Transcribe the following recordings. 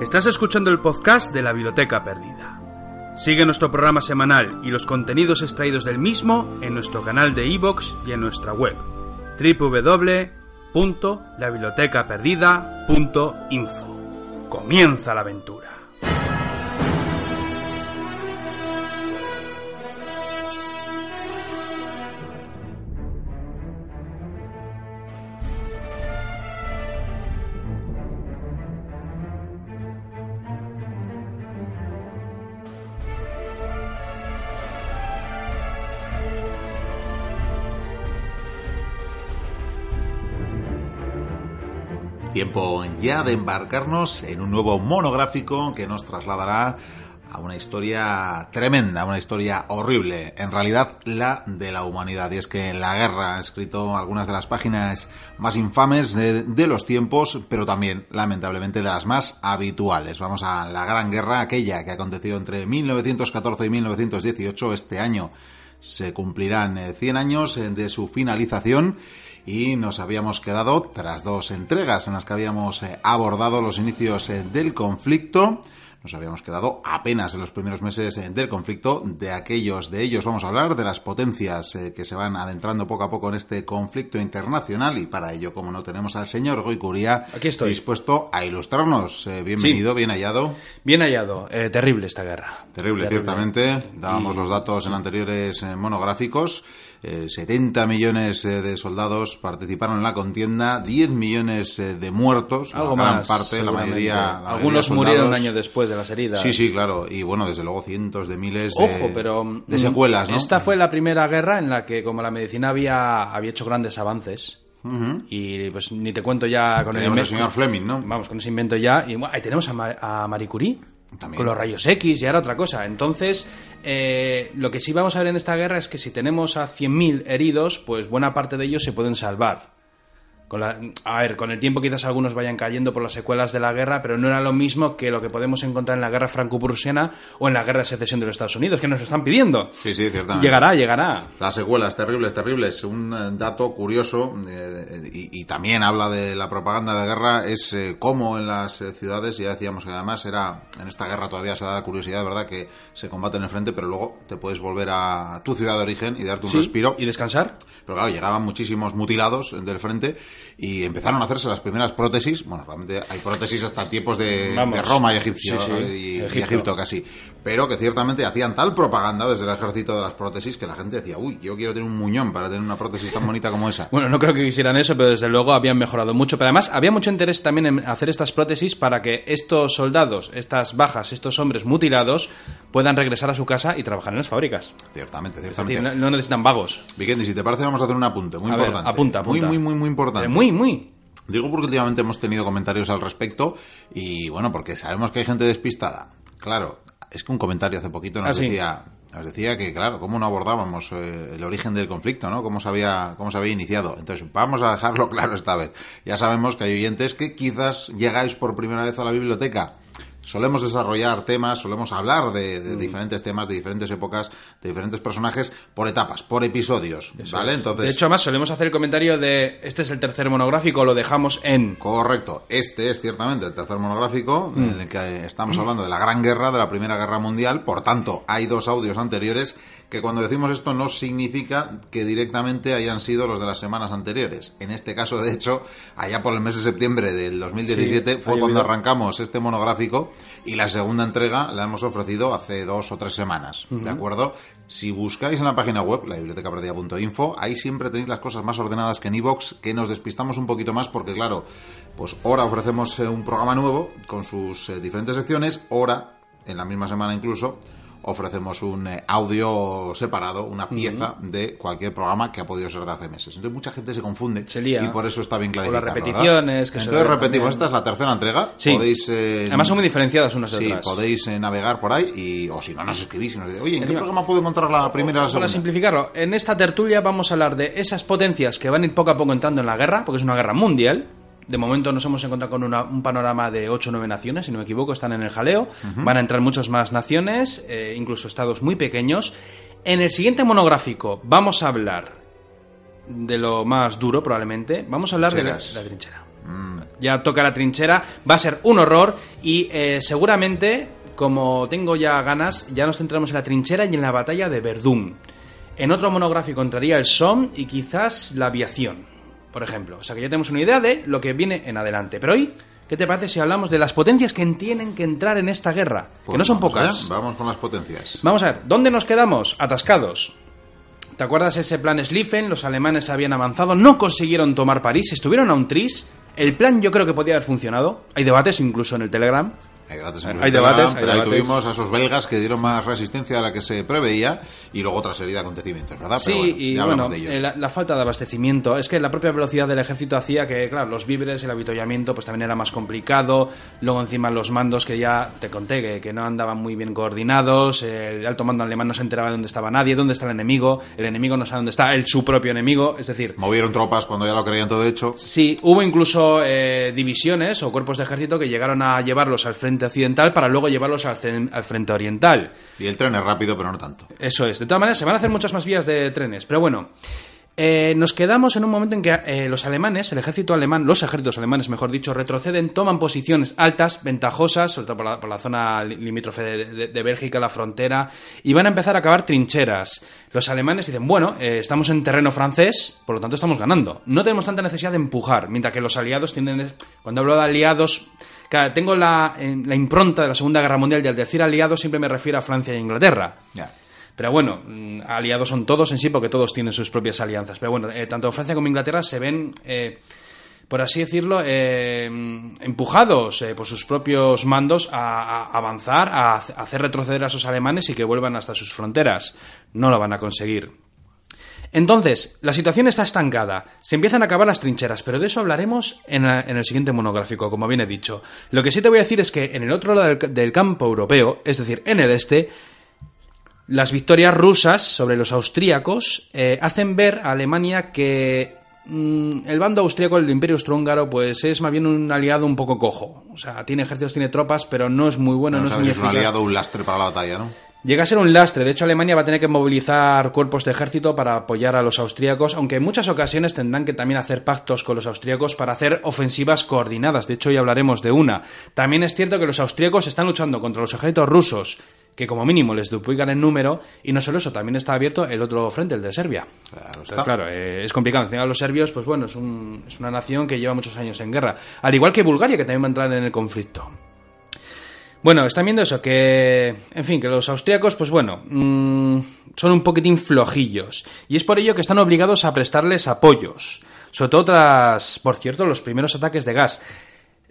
Estás escuchando el podcast de la Biblioteca Perdida. Sigue nuestro programa semanal y los contenidos extraídos del mismo en nuestro canal de iVoox y en nuestra web www.labibliotecaperdida.info. Comienza la aventura. Tiempo ya de embarcarnos en un nuevo monográfico que nos trasladará a una historia tremenda, una historia horrible, en realidad la de la humanidad. Y es que la guerra ha escrito algunas de las páginas más infames de, de, los tiempos, pero también, lamentablemente, de las más habituales. Vamos a la Gran Guerra, aquella que aconteció entre 1914 y 1918. Este año se cumplirán 100 años de su finalización y nos habíamos quedado tras dos entregas en las que habíamos abordado los inicios del conflicto. Nos habíamos quedado apenas en los primeros meses del conflicto. De aquellos de ellos vamos a hablar, de las potencias que se van adentrando poco a poco en este conflicto internacional. Y para ello, como no, tenemos al señor Goicuría Aquí estoy. dispuesto a ilustrarnos. Eh, bienvenido, Sí. bien hallado. Bien hallado. Eh, terrible esta guerra. Terrible, ciertamente. Dábamos Y- los datos en anteriores eh, monográficos. Eh, 70 millones eh, de soldados participaron en la contienda, 10 millones eh, de muertos, Algo la gran más. parte, la mayoría. la mayoría Algunos soldados. murieron un año después de las heridas. Sí, sí, claro. Y bueno, desde luego cientos de miles de, Ojo, pero de mm, secuelas, ¿no? Esta fue la primera guerra en la que, como la medicina había, había hecho grandes avances, y pues ni te cuento ya con Tenemos el señor Fleming, ¿no? Vamos, con ese invento ya. Y bueno, ahí tenemos a, Ma- a Marie Curie. Con los rayos X y ahora otra cosa. Entonces, eh, lo que sí vamos a ver en esta guerra es que si tenemos a 100.000 heridos, pues buena parte de ellos se pueden salvar. Con la- a ver, con el tiempo quizás algunos vayan cayendo por las secuelas de la guerra, pero no era lo mismo que lo que podemos encontrar en la guerra franco-prusiana o en la guerra de secesión de los Estados Unidos, que nos están pidiendo. Sí, sí, ciertamente. Llegará, llegará. Las secuelas, terribles, terribles. Un eh, dato curioso, eh, y, y también habla de la propaganda de guerra, es eh, cómo en las eh, ciudades, ya decíamos que además era, en esta guerra todavía se da la curiosidad, ¿verdad?, que se combate en el frente, pero luego te puedes volver a tu ciudad de origen y darte un Sí, respiro. ¿Y descansar? Pero claro, llegaban muchísimos mutilados del frente y empezaron a hacerse las primeras prótesis. Bueno, realmente hay prótesis hasta tiempos de, Roma y Egipcio, Sí, sí, ¿no? y, y Egipto. Egipto casi. Pero que ciertamente hacían tal propaganda desde el ejército de las prótesis que la gente decía, uy, yo quiero tener un muñón para tener una prótesis tan bonita como esa. Bueno, no creo que quisieran eso, pero desde luego habían mejorado mucho. Pero además había mucho interés también en hacer estas prótesis para que estos soldados, estas bajas, estos hombres mutilados puedan regresar a su casa y trabajar en las fábricas. Ciertamente, Es decir, ciertamente. no, no necesitan vagos. Vikendi, si te parece, vamos a hacer un apunte muy A ver, importante. apunta, apunta. Muy, muy, muy, muy importante. Eh, Muy, muy. Digo porque últimamente hemos tenido comentarios al respecto y bueno, porque sabemos que hay gente despistada. Claro, es que un comentario hace poquito nos Ah, sí. decía nos decía que claro, cómo no abordábamos eh, el origen del conflicto, ¿no? Cómo se había cómo se había iniciado. Entonces, vamos a dejarlo claro esta vez. Ya sabemos que hay oyentes que quizás llegáis por primera vez a la biblioteca Solemos desarrollar temas, solemos hablar de, Mm. diferentes temas, de diferentes épocas, de diferentes personajes, por etapas, por episodios, ¿vale? Entonces, De hecho, además, solemos hacer el comentario de este es el tercer monográfico, lo dejamos en. Correcto. Este es ciertamente el tercer monográfico Mm. en el que estamos hablando de la Gran Guerra, de la Primera Guerra Mundial. Por tanto, hay dos audios anteriores que cuando decimos esto no significa que directamente hayan sido los de las semanas anteriores. En este caso, de hecho, allá por el mes de septiembre del 2017 Sí, fue cuando arrancamos este monográfico y la segunda entrega la hemos ofrecido hace dos o tres semanas. ¿De acuerdo? Si buscáis en la página web, la bibliotecaperdida.info, ahí siempre tenéis las cosas más ordenadas que en iVoox, que nos despistamos un poquito más porque, claro, pues ahora ofrecemos eh, un programa nuevo con sus eh, diferentes secciones, ahora, en la misma semana incluso, ofrecemos un eh, audio separado, una pieza de cualquier programa que ha podido ser de hace meses. Entonces mucha gente se confunde y por eso está bien O las clarificado. repeticiones, que Entonces repetimos, también. esta es la tercera entrega. Sí. Podéis, eh, Además, son muy diferenciadas unas de Sí, otras. podéis eh, navegar por ahí y, o si no, nos escribís y nos decís, oye, ¿en qué programa puedo encontrar la primera y la Para segunda? simplificarlo, en esta tertulia vamos a hablar de esas potencias que van a ir poco a poco entrando en la guerra, porque es una guerra mundial. De momento nos hemos encontrado con una- un panorama de 8 o 9 naciones, si no me equivoco, están en el jaleo. Van a entrar muchas más naciones, eh, incluso estados muy pequeños. En el siguiente monográfico vamos a hablar de lo más duro, probablemente. Vamos a hablar de la, la trinchera. Ya toca la trinchera, va a ser un horror y eh, seguramente, como tengo ya ganas, ya nos centramos en la trinchera y en la batalla de Verdún. En otro monográfico entraría el SOM y quizás la aviación, por ejemplo. O sea que ya tenemos una idea de lo que viene en adelante. Pero hoy, ¿qué te parece si hablamos de las potencias que tienen que entrar en esta guerra? que Pues no son pocas. Vamos con las potencias. Vamos a ver, ¿dónde nos quedamos? Atascados. ¿Te acuerdas ese plan Schlieffen? Los alemanes habían avanzado, no consiguieron tomar París, estuvieron a un tris. El plan yo creo que podía haber funcionado. Hay debates incluso en el Telegram. Hay debates, Hay en el debates, hay pero ahí debates. tuvimos a esos belgas que dieron más resistencia a la que se preveía y luego otra serie de acontecimientos, ¿verdad? Sí, Pero bueno, y bueno, de ellos. eh, la, la falta de abastecimiento. Es que la propia velocidad del ejército hacía que, claro, los víveres, el avituallamiento, pues también era más complicado. Luego, encima, los mandos que ya te conté que, que no andaban muy bien coordinados. El alto mando alemán no se enteraba de dónde estaba nadie, dónde está el enemigo. El enemigo no sabe dónde está el, su propio enemigo. Es decir, Movieron tropas cuando ya lo creían todo hecho. Sí, hubo incluso eh, divisiones o cuerpos de ejército que llegaron a llevarlos al frente occidental para luego llevarlos al, frente oriental. Y el tren es rápido, pero no tanto. Eso es. De todas maneras, se van a hacer muchas más vías de trenes. Pero bueno, eh, nos quedamos en un momento en que eh, los alemanes, el ejército alemán, los ejércitos alemanes, mejor dicho, retroceden, toman posiciones altas, ventajosas, sobre todo por la, por la zona li- limítrofe de, de- de Bélgica, la frontera, y van a empezar a cavar trincheras. Los alemanes dicen, bueno, eh, estamos en terreno francés, por lo tanto estamos ganando. No tenemos tanta necesidad de empujar, mientras que los aliados tienen... Cuando hablo de aliados... Claro, tengo la, en- la impronta de la Segunda Guerra Mundial y al decir aliados siempre me refiero a Francia e Inglaterra. Pero bueno, mm, aliados son todos en sí porque todos tienen sus propias alianzas. Pero bueno, eh, tanto Francia como Inglaterra se ven, eh, por así decirlo, eh, empujados por sus propios mandos a, a avanzar, a, a hacer retroceder a esos alemanes y que vuelvan hasta sus fronteras. No lo van a conseguir. Entonces, la situación está estancada. Se empiezan a acabar las trincheras, pero de eso hablaremos en, la- en el siguiente monográfico, como bien he dicho. Lo que sí te voy a decir es que en el otro lado del, del campo europeo, es decir, en el este, las victorias rusas sobre los austríacos eh, hacen ver a Alemania que mm, el bando austríaco, el imperio austrohúngaro, pues es más bien un aliado un poco cojo. O sea, tiene ejércitos, tiene tropas, pero no es muy bueno, no no, es sabes muy si es un aliado un lastre para la batalla, ¿no? Llega a ser un lastre. De hecho, Alemania va a tener que movilizar cuerpos de ejército para apoyar a los austríacos, aunque en muchas ocasiones tendrán que también hacer pactos con los austríacos para hacer ofensivas coordinadas. De hecho, hoy hablaremos de una. También es cierto que los austríacos están luchando contra los ejércitos rusos, que como mínimo les duplican en número, y no solo eso, también está abierto el otro frente, el de Serbia. Claro Entonces, está. claro, eh, es complicado. Encima los serbios, pues bueno, es, un- es una nación que lleva muchos años en guerra. Al igual que Bulgaria, que también va a entrar en el conflicto. Bueno, están viendo eso, que, en fin, que los austríacos, pues bueno, mm, son un poquitín flojillos. Y es por ello que están obligados a prestarles apoyos. Sobre todo tras, por cierto, los primeros ataques de gas.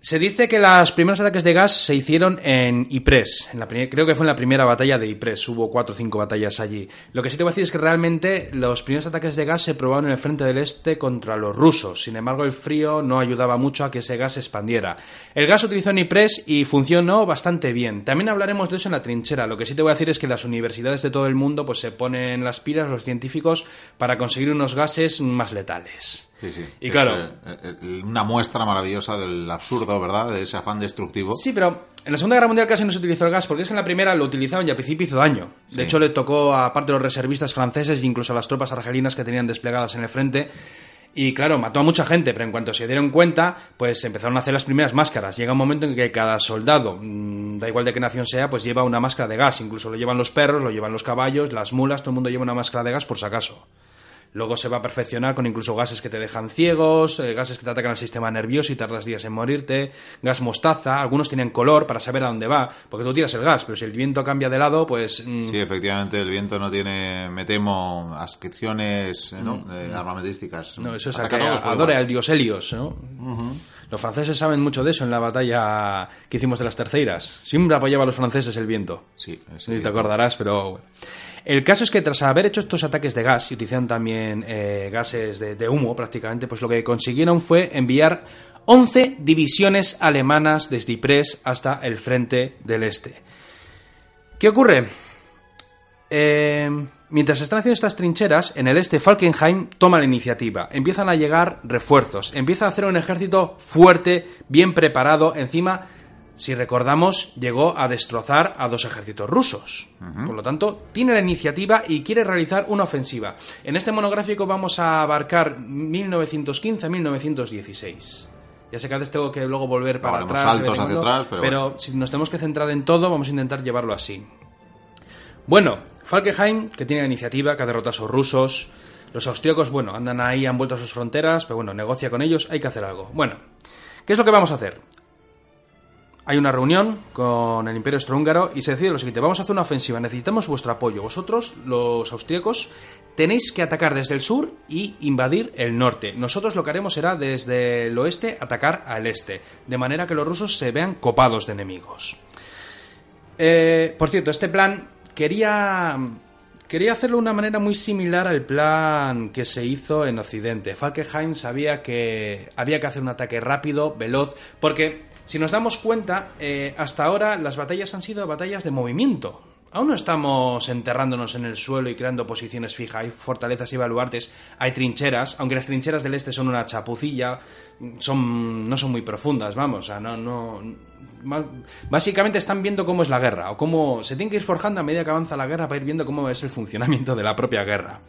Se dice que los primeros ataques de gas se hicieron en Ypres. En la creo que fue en la primera batalla de Ypres. Hubo cuatro o cinco batallas allí. Lo que sí te voy a decir es que realmente los primeros ataques de gas se probaron en el frente del este contra los rusos. Sin embargo, el frío no ayudaba mucho a que ese gas se expandiera. El gas se utilizó en Ypres y funcionó bastante bien. También hablaremos de eso en la trinchera. Lo que sí te voy a decir es que las universidades de todo el mundo pues se ponen las pilas, los científicos, para conseguir unos gases más letales. Sí, sí. Y Es, claro. eh, eh, una muestra maravillosa del absurdo, ¿verdad? De ese afán destructivo. Sí, pero en la Segunda Guerra Mundial casi no se utilizó el gas, porque es que en la primera lo utilizaban y al principio hizo daño. De Sí. hecho, le tocó a parte de los reservistas franceses e incluso a las tropas argelinas que tenían desplegadas en el frente. Y claro, mató a mucha gente, pero en cuanto se dieron cuenta, pues empezaron a hacer las primeras máscaras. Llega un momento en que cada soldado, mm, da igual de qué nación sea, pues lleva una máscara de gas. Incluso lo llevan los perros, lo llevan los caballos, las mulas, todo el mundo lleva una máscara de gas por si acaso. Luego se va a perfeccionar con incluso gases que te dejan ciegos, eh, gases que te atacan al sistema nervioso y tardas días en morirte, gas mostaza, algunos tienen color para saber a dónde va, porque tú tiras el gas, pero si el viento cambia de lado, pues... mm, Sí, efectivamente, el viento no tiene, me temo, ascripciones ¿no? Eh, armamentísticas. Mm. No, eso es a que a todos por adore igual. al dios Helios, ¿no? Los franceses saben mucho de eso en la batalla que hicimos de las terceiras. Siempre apoyaba a los franceses el viento. Sí, sí. te acordarás, pero bueno. El caso es que tras haber hecho estos ataques de gas y utilizaron también eh, gases de, de humo prácticamente, pues lo que consiguieron fue enviar 11 divisiones alemanas desde Ypres hasta el frente del este. ¿Qué ocurre? Eh, mientras están haciendo estas trincheras, en el este Falkenhayn toma la iniciativa. Empiezan a llegar refuerzos. Empieza a hacer un ejército fuerte, bien preparado. Encima, si recordamos, llegó a destrozar a dos ejércitos rusos. Por lo tanto, tiene la iniciativa y quiere realizar una ofensiva. En este monográfico vamos a abarcar 1915-1916. Ya sé que a veces tengo que luego volver para atrás. saltos hacia atrás, pero si nos tenemos que centrar en todo, vamos a intentar llevarlo así. Bueno, Falkenhayn, que tiene la iniciativa, que ha derrotado a esos rusos. Los austríacos, bueno, andan ahí, han vuelto a sus fronteras, pero bueno, negocia con ellos, hay que hacer algo. Bueno, ¿qué es lo que vamos a hacer? Hay una reunión con el Imperio Austrohúngaro y se decide lo siguiente: vamos a hacer una ofensiva, necesitamos vuestro apoyo. Vosotros, los austríacos, tenéis que atacar desde el sur y invadir el norte. Nosotros lo que haremos será desde el oeste atacar al este, de manera que los rusos se vean copados de enemigos. Eh, por cierto, este plan quería quería hacerlo de una manera muy similar al plan que se hizo en Occidente. Falkenhayn sabía que había que hacer un ataque rápido, veloz, porque si nos damos cuenta, eh, hasta ahora las batallas han sido batallas de movimiento. Aún no estamos enterrándonos en el suelo y creando posiciones fijas. Hay fortalezas y baluartes, hay trincheras, aunque las trincheras del este son una chapucilla, son, no son muy profundas, vamos, o sea, no, no, básicamente están viendo cómo es la guerra, o cómo se tienen que ir forjando a medida que avanza la guerra para ir viendo cómo es el funcionamiento de la propia guerra.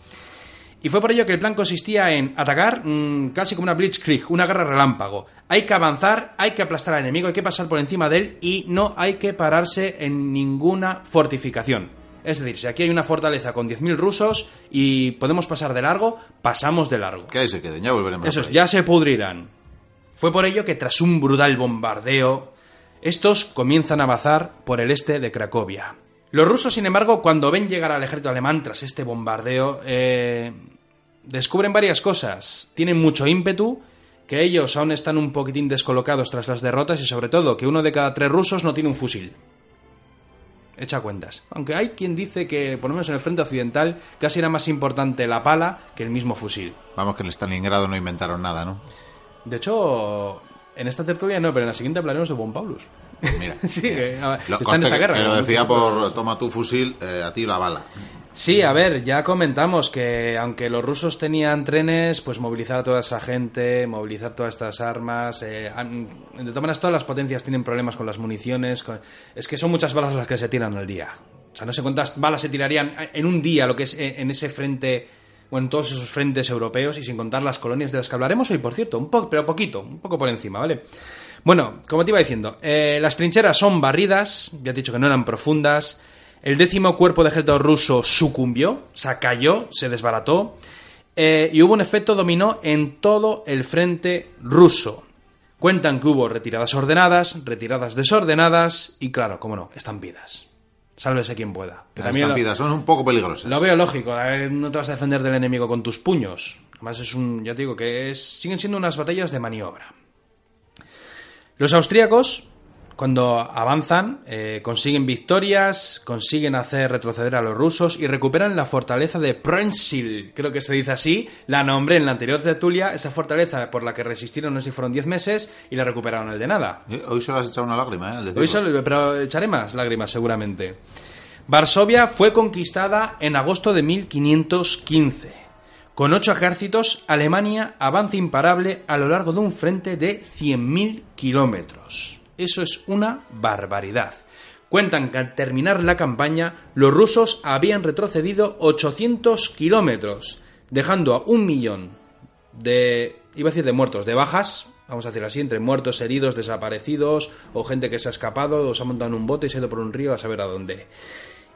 Y fue por ello que el plan consistía en atacar mm, casi como una blitzkrieg, una guerra relámpago. Hay que avanzar, hay que aplastar al enemigo, hay que pasar por encima de él y no hay que pararse en ninguna fortificación. Es decir, si aquí hay una fortaleza con 10.000 rusos y podemos pasar de largo, pasamos de largo. Que ahí se queden, ya volveremos. Esos ya se pudrirán. Fue por ello que tras un brutal bombardeo, estos comienzan a avanzar por el este de Cracovia. Los rusos, sin embargo, cuando ven llegar al ejército alemán tras este bombardeo, eh, descubren varias cosas. Tienen mucho ímpetu, que ellos aún están un poquitín descolocados tras las derrotas y sobre todo que uno de cada tres rusos no tiene un fusil. Echa cuentas. Aunque hay quien dice que, por lo menos en el frente occidental, casi era más importante la pala que el mismo fusil. Vamos, que en Stalingrado no inventaron nada, ¿no? De hecho, en esta tertulia no, pero en la siguiente hablaremos de Von Paulus. Mira. sí, que, a- Lo, está en esa que- guerra. que lo ¿no? decía por toma tu fusil, eh, a ti la bala. Sí, a ver, ya comentamos que aunque los rusos tenían trenes, pues movilizar a toda esa gente, movilizar todas estas armas. eh, de todas maneras, todas las potencias tienen problemas con las municiones. con- es que son muchas balas las que se tiran al día. O sea, no sé cuántas balas se tirarían en un día, lo que es eh, en ese frente, bueno, en todos esos frentes europeos y sin contar las colonias de las que hablaremos hoy, por cierto, un poco, pero poquito, un poco por encima, ¿vale? Bueno, como te iba diciendo, eh, las trincheras son barridas, ya he dicho que no eran profundas. El décimo cuerpo de ejército ruso sucumbió, o sea, cayó, se desbarató. eh, y hubo un efecto dominó en todo el frente ruso. Cuentan que hubo retiradas ordenadas, retiradas desordenadas y, claro, cómo no, estampidas. Sálvese quien pueda. Que Las lo- estampidas son un poco peligrosas. lo veo lógico, a ver, no te vas a defender del enemigo con tus puños. Además es un, ya te digo, que es, siguen siendo unas batallas de maniobra. Los austríacos, cuando avanzan, eh, consiguen victorias, consiguen hacer retroceder a los rusos y recuperan la fortaleza de Prensil, creo que se dice así, la nombré en la anterior tertulia, esa fortaleza por la que resistieron, no sé si fueron 10 meses, y la recuperaron el de nada. Eh, Hoy vas a echar una lágrima, ¿eh? Hoy solo- pero echaré más lágrimas seguramente. Varsovia fue conquistada en agosto de 1515. Con ocho ejércitos, Alemania avanza imparable a lo largo de un frente de 100.000 kilómetros. Eso es una barbaridad. Cuentan que al terminar la campaña, los rusos habían retrocedido 800 kilómetros, dejando a un millón de, iba a decir de muertos, de bajas, vamos a decir así, entre muertos, heridos, desaparecidos, o gente que se ha escapado, o se ha montado en un bote y se ha ido por un río a saber a dónde.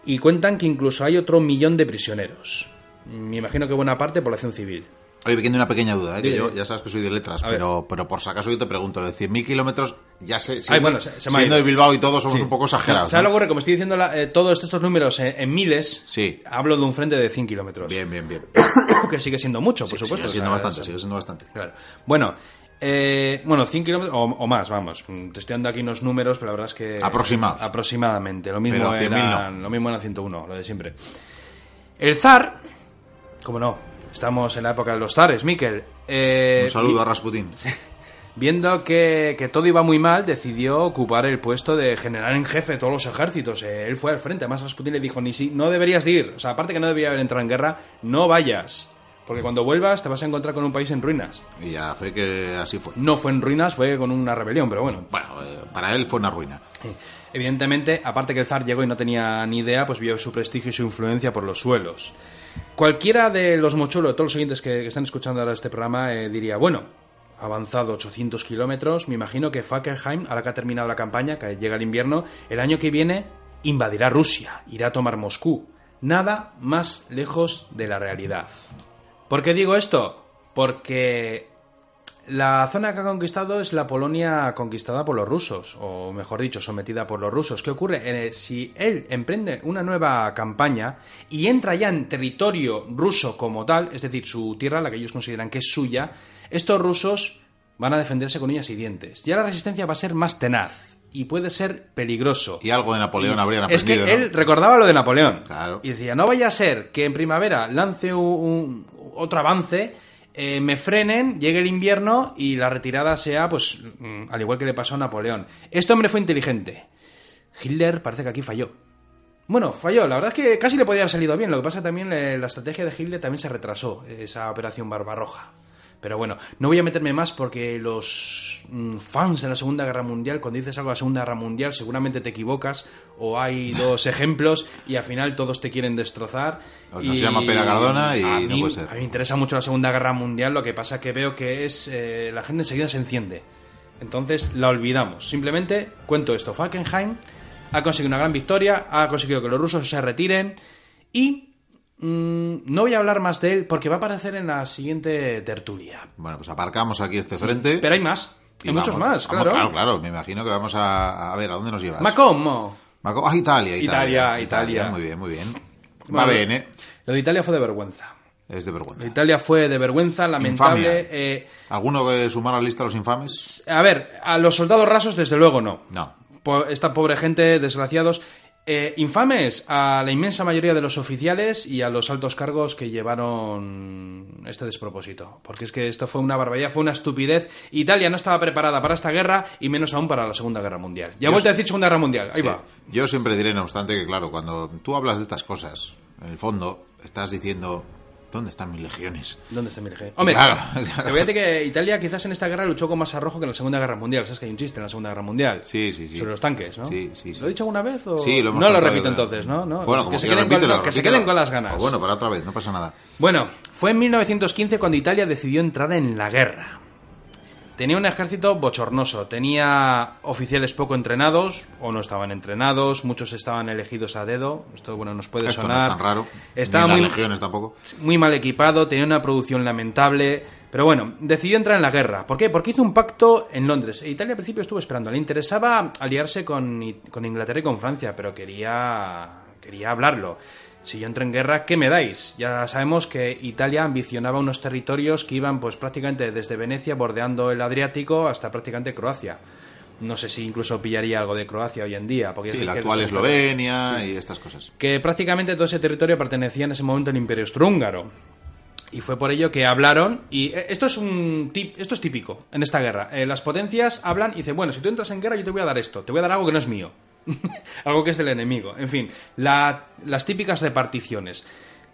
Y cuentan que incluso hay otro millón de prisioneros. Me imagino que buena parte población civil. Oye, queda una pequeña duda, ¿eh? que yo ya sabes que soy de letras, A ver. pero, pero por si acaso yo te pregunto, lo de 100.000 kilómetros, ya sé, siendo, Ay, bueno, se- se siendo de Bilbao y todo somos Sí. un poco exagerados. ¿Sabes ¿no? lo que? Como estoy diciendo la- eh, todos estos números en, en miles, Sí. hablo de un frente de 100 kilómetros. Bien, bien, bien. que sigue siendo mucho, por Sí, supuesto. Sigue siendo bastante, es- sigue siendo bastante. Claro. Bueno, eh, bueno, 100 kilómetros o, o más, vamos. Mm, Te estoy dando aquí unos números, pero la verdad es que... Aproximados. Aproximadamente. Lo mismo, Pero 100.000 era, no. lo mismo era 101, lo de siempre. El zar, como no, estamos en la época de los zares, Miquel. eh, Un saludo a Rasputín. Viendo que, que todo iba muy mal, decidió ocupar el puesto de general en jefe de todos los ejércitos. Eh, él fue al frente. Además, Rasputin le dijo, ni si no deberías de ir. O sea, aparte que no debería haber entrado en guerra, no vayas. Porque cuando vuelvas te vas a encontrar con un país en ruinas. Y ya fue que así fue. No fue en ruinas, fue con una rebelión, pero bueno. Bueno, eh, para él fue una ruina. Evidentemente, aparte que el zar llegó y no tenía ni idea, pues vio su prestigio y su influencia por los suelos. Cualquiera de los mochuelos, todos los oyentes que, están escuchando ahora este programa, eh, diría, bueno, avanzado 800 kilómetros, me imagino que Falkenheim, ahora que ha terminado la campaña, que llega el invierno, el año que viene invadirá Rusia, irá a tomar Moscú. Nada más lejos de la realidad. ¿Por qué digo esto? Porque la zona que ha conquistado es la Polonia conquistada por los rusos, o mejor dicho, sometida por los rusos. ¿Qué ocurre? Eh, si él emprende una nueva campaña y entra ya en territorio ruso como tal, es decir, su tierra, la que ellos consideran que es suya, estos rusos van a defenderse con uñas y dientes. Ya la resistencia va a ser más tenaz y puede ser peligroso. Y algo de Napoleón habrían Es aprendido. que ¿no? él recordaba lo de Napoleón. Claro. Y decía, no vaya a ser que en primavera lance un, un- otro avance, eh, me frenen, llegue el invierno y la retirada sea, pues, mm, al igual que le pasó a Napoleón. Este hombre fue inteligente. Hitler parece que aquí falló. Bueno, falló. La verdad es que casi le podía haber salido bien. Lo que pasa también, eh, la estrategia de Hitler también se retrasó, esa operación Barbarroja. Pero bueno, no voy a meterme más porque los mm, fans de la Segunda Guerra Mundial, cuando dices algo de la Segunda Guerra Mundial, seguramente te equivocas o hay dos ejemplos y al final todos te quieren destrozar. O nos Y llama Pera Cardona y a no mí, puede ser. A mí me interesa mucho la Segunda Guerra Mundial, lo que pasa que veo que es eh, la gente enseguida se enciende. Entonces la olvidamos. Simplemente cuento esto. Falkenhayn ha conseguido una gran victoria, ha conseguido que los rusos se retiren y no voy a hablar más de él porque va a aparecer en la siguiente tertulia. Bueno, pues aparcamos aquí este frente. Pero hay más. y Hay muchos más, vamos- claro. Claro, claro. Me imagino que vamos a, a ver, ¿a dónde nos llevas? Macomo. Maco- ah, Italia, Italia. Italia, Italia. Muy bien, muy bien. Va bien, ¿eh? Lo de Italia fue de vergüenza. Es de vergüenza. Italia fue de vergüenza, lamentable. Eh, ¿Alguno que sumar a la lista a los infames? a ver, a los soldados rasos, desde luego no. No. Esta pobre gente, desgraciados. Eh, infames a la inmensa mayoría de los oficiales y a los altos cargos que llevaron este despropósito. Porque es que esto fue una barbaridad, fue una estupidez. Italia no estaba preparada para esta guerra y menos aún para la Segunda Guerra Mundial. Ya he vuelto a decir Segunda Guerra Mundial, ahí va. Yo siempre diré, no obstante, que claro, cuando tú hablas de estas cosas, en el fondo, estás diciendo, ¿dónde están mis legiones? ¿Dónde está mi legión? Hombre, Claro, claro. te voy a decir que Italia quizás en esta guerra luchó con más arrojo que en la Segunda Guerra Mundial. Sabes que hay un chiste en la Segunda Guerra Mundial. Sí, sí, sí. Sobre los tanques, ¿no? Sí, sí, sí. ¿Lo he dicho alguna vez o...? Sí, lo hemos No lo repito entonces, ¿no? no Bueno, como que se, que queden, repítelo, con, que se queden con las ganas. O bueno, para otra vez, no pasa nada. Bueno, fue en 1915 cuando Italia decidió entrar en la guerra. Tenía un ejército bochornoso, tenía oficiales poco entrenados o no estaban entrenados, muchos estaban elegidos a dedo, esto bueno nos puede Esto no sonar. es tan raro. Estaba muy, legiones tampoco. muy mal equipado, tenía una producción lamentable, pero bueno, decidió entrar en la guerra. ¿Por qué? Porque hizo un pacto en Londres. E Italia al principio estuvo esperando, le interesaba aliarse con, con Inglaterra y con Francia, pero quería, quería hablarlo. Si yo entro en guerra, ¿qué me dais? Ya sabemos que Italia ambicionaba unos territorios que iban pues prácticamente desde Venecia, bordeando el Adriático, hasta prácticamente Croacia. No sé si incluso pillaría algo de Croacia hoy en día. Porque Sí, es la actual Eslovenia y estas cosas. que prácticamente todo ese territorio pertenecía en ese momento al Imperio Austrohúngaro. Y fue por ello que hablaron, y eh, esto es un tip, esto es típico en esta guerra. Eh, las potencias hablan y dicen, bueno, si tú entras en guerra yo te voy a dar esto, te voy a dar algo que no es mío. algo que es del enemigo. En fin, la- las típicas reparticiones.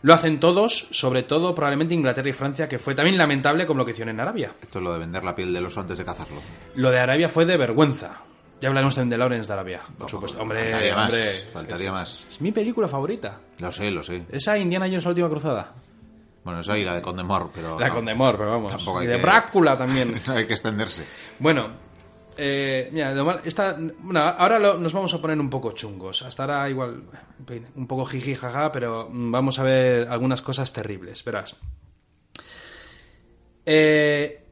Lo hacen todos, sobre todo probablemente Inglaterra y Francia, que fue también lamentable como lo que hicieron en Arabia. Esto es lo de vender la piel del oso antes de cazarlo. Lo de Arabia fue de vergüenza. Ya hablaremos también de Lawrence de Arabia, por supuesto. Hombre, faltaría más. faltaría es- más. Es mi película favorita. Lo sé, lo sé. Esa Indiana Jones la última cruzada. Bueno, esa y la de Condemor, pero. La no, con Demor, pero vamos. Hay y de que- Brácula también. no hay que extenderse. bueno, eh, mira, lo esta, bueno, ahora nos vamos a poner un poco chungos. Hasta ahora igual un poco jiji jaja, pero mm, vamos a ver algunas cosas terribles. Verás. Eh,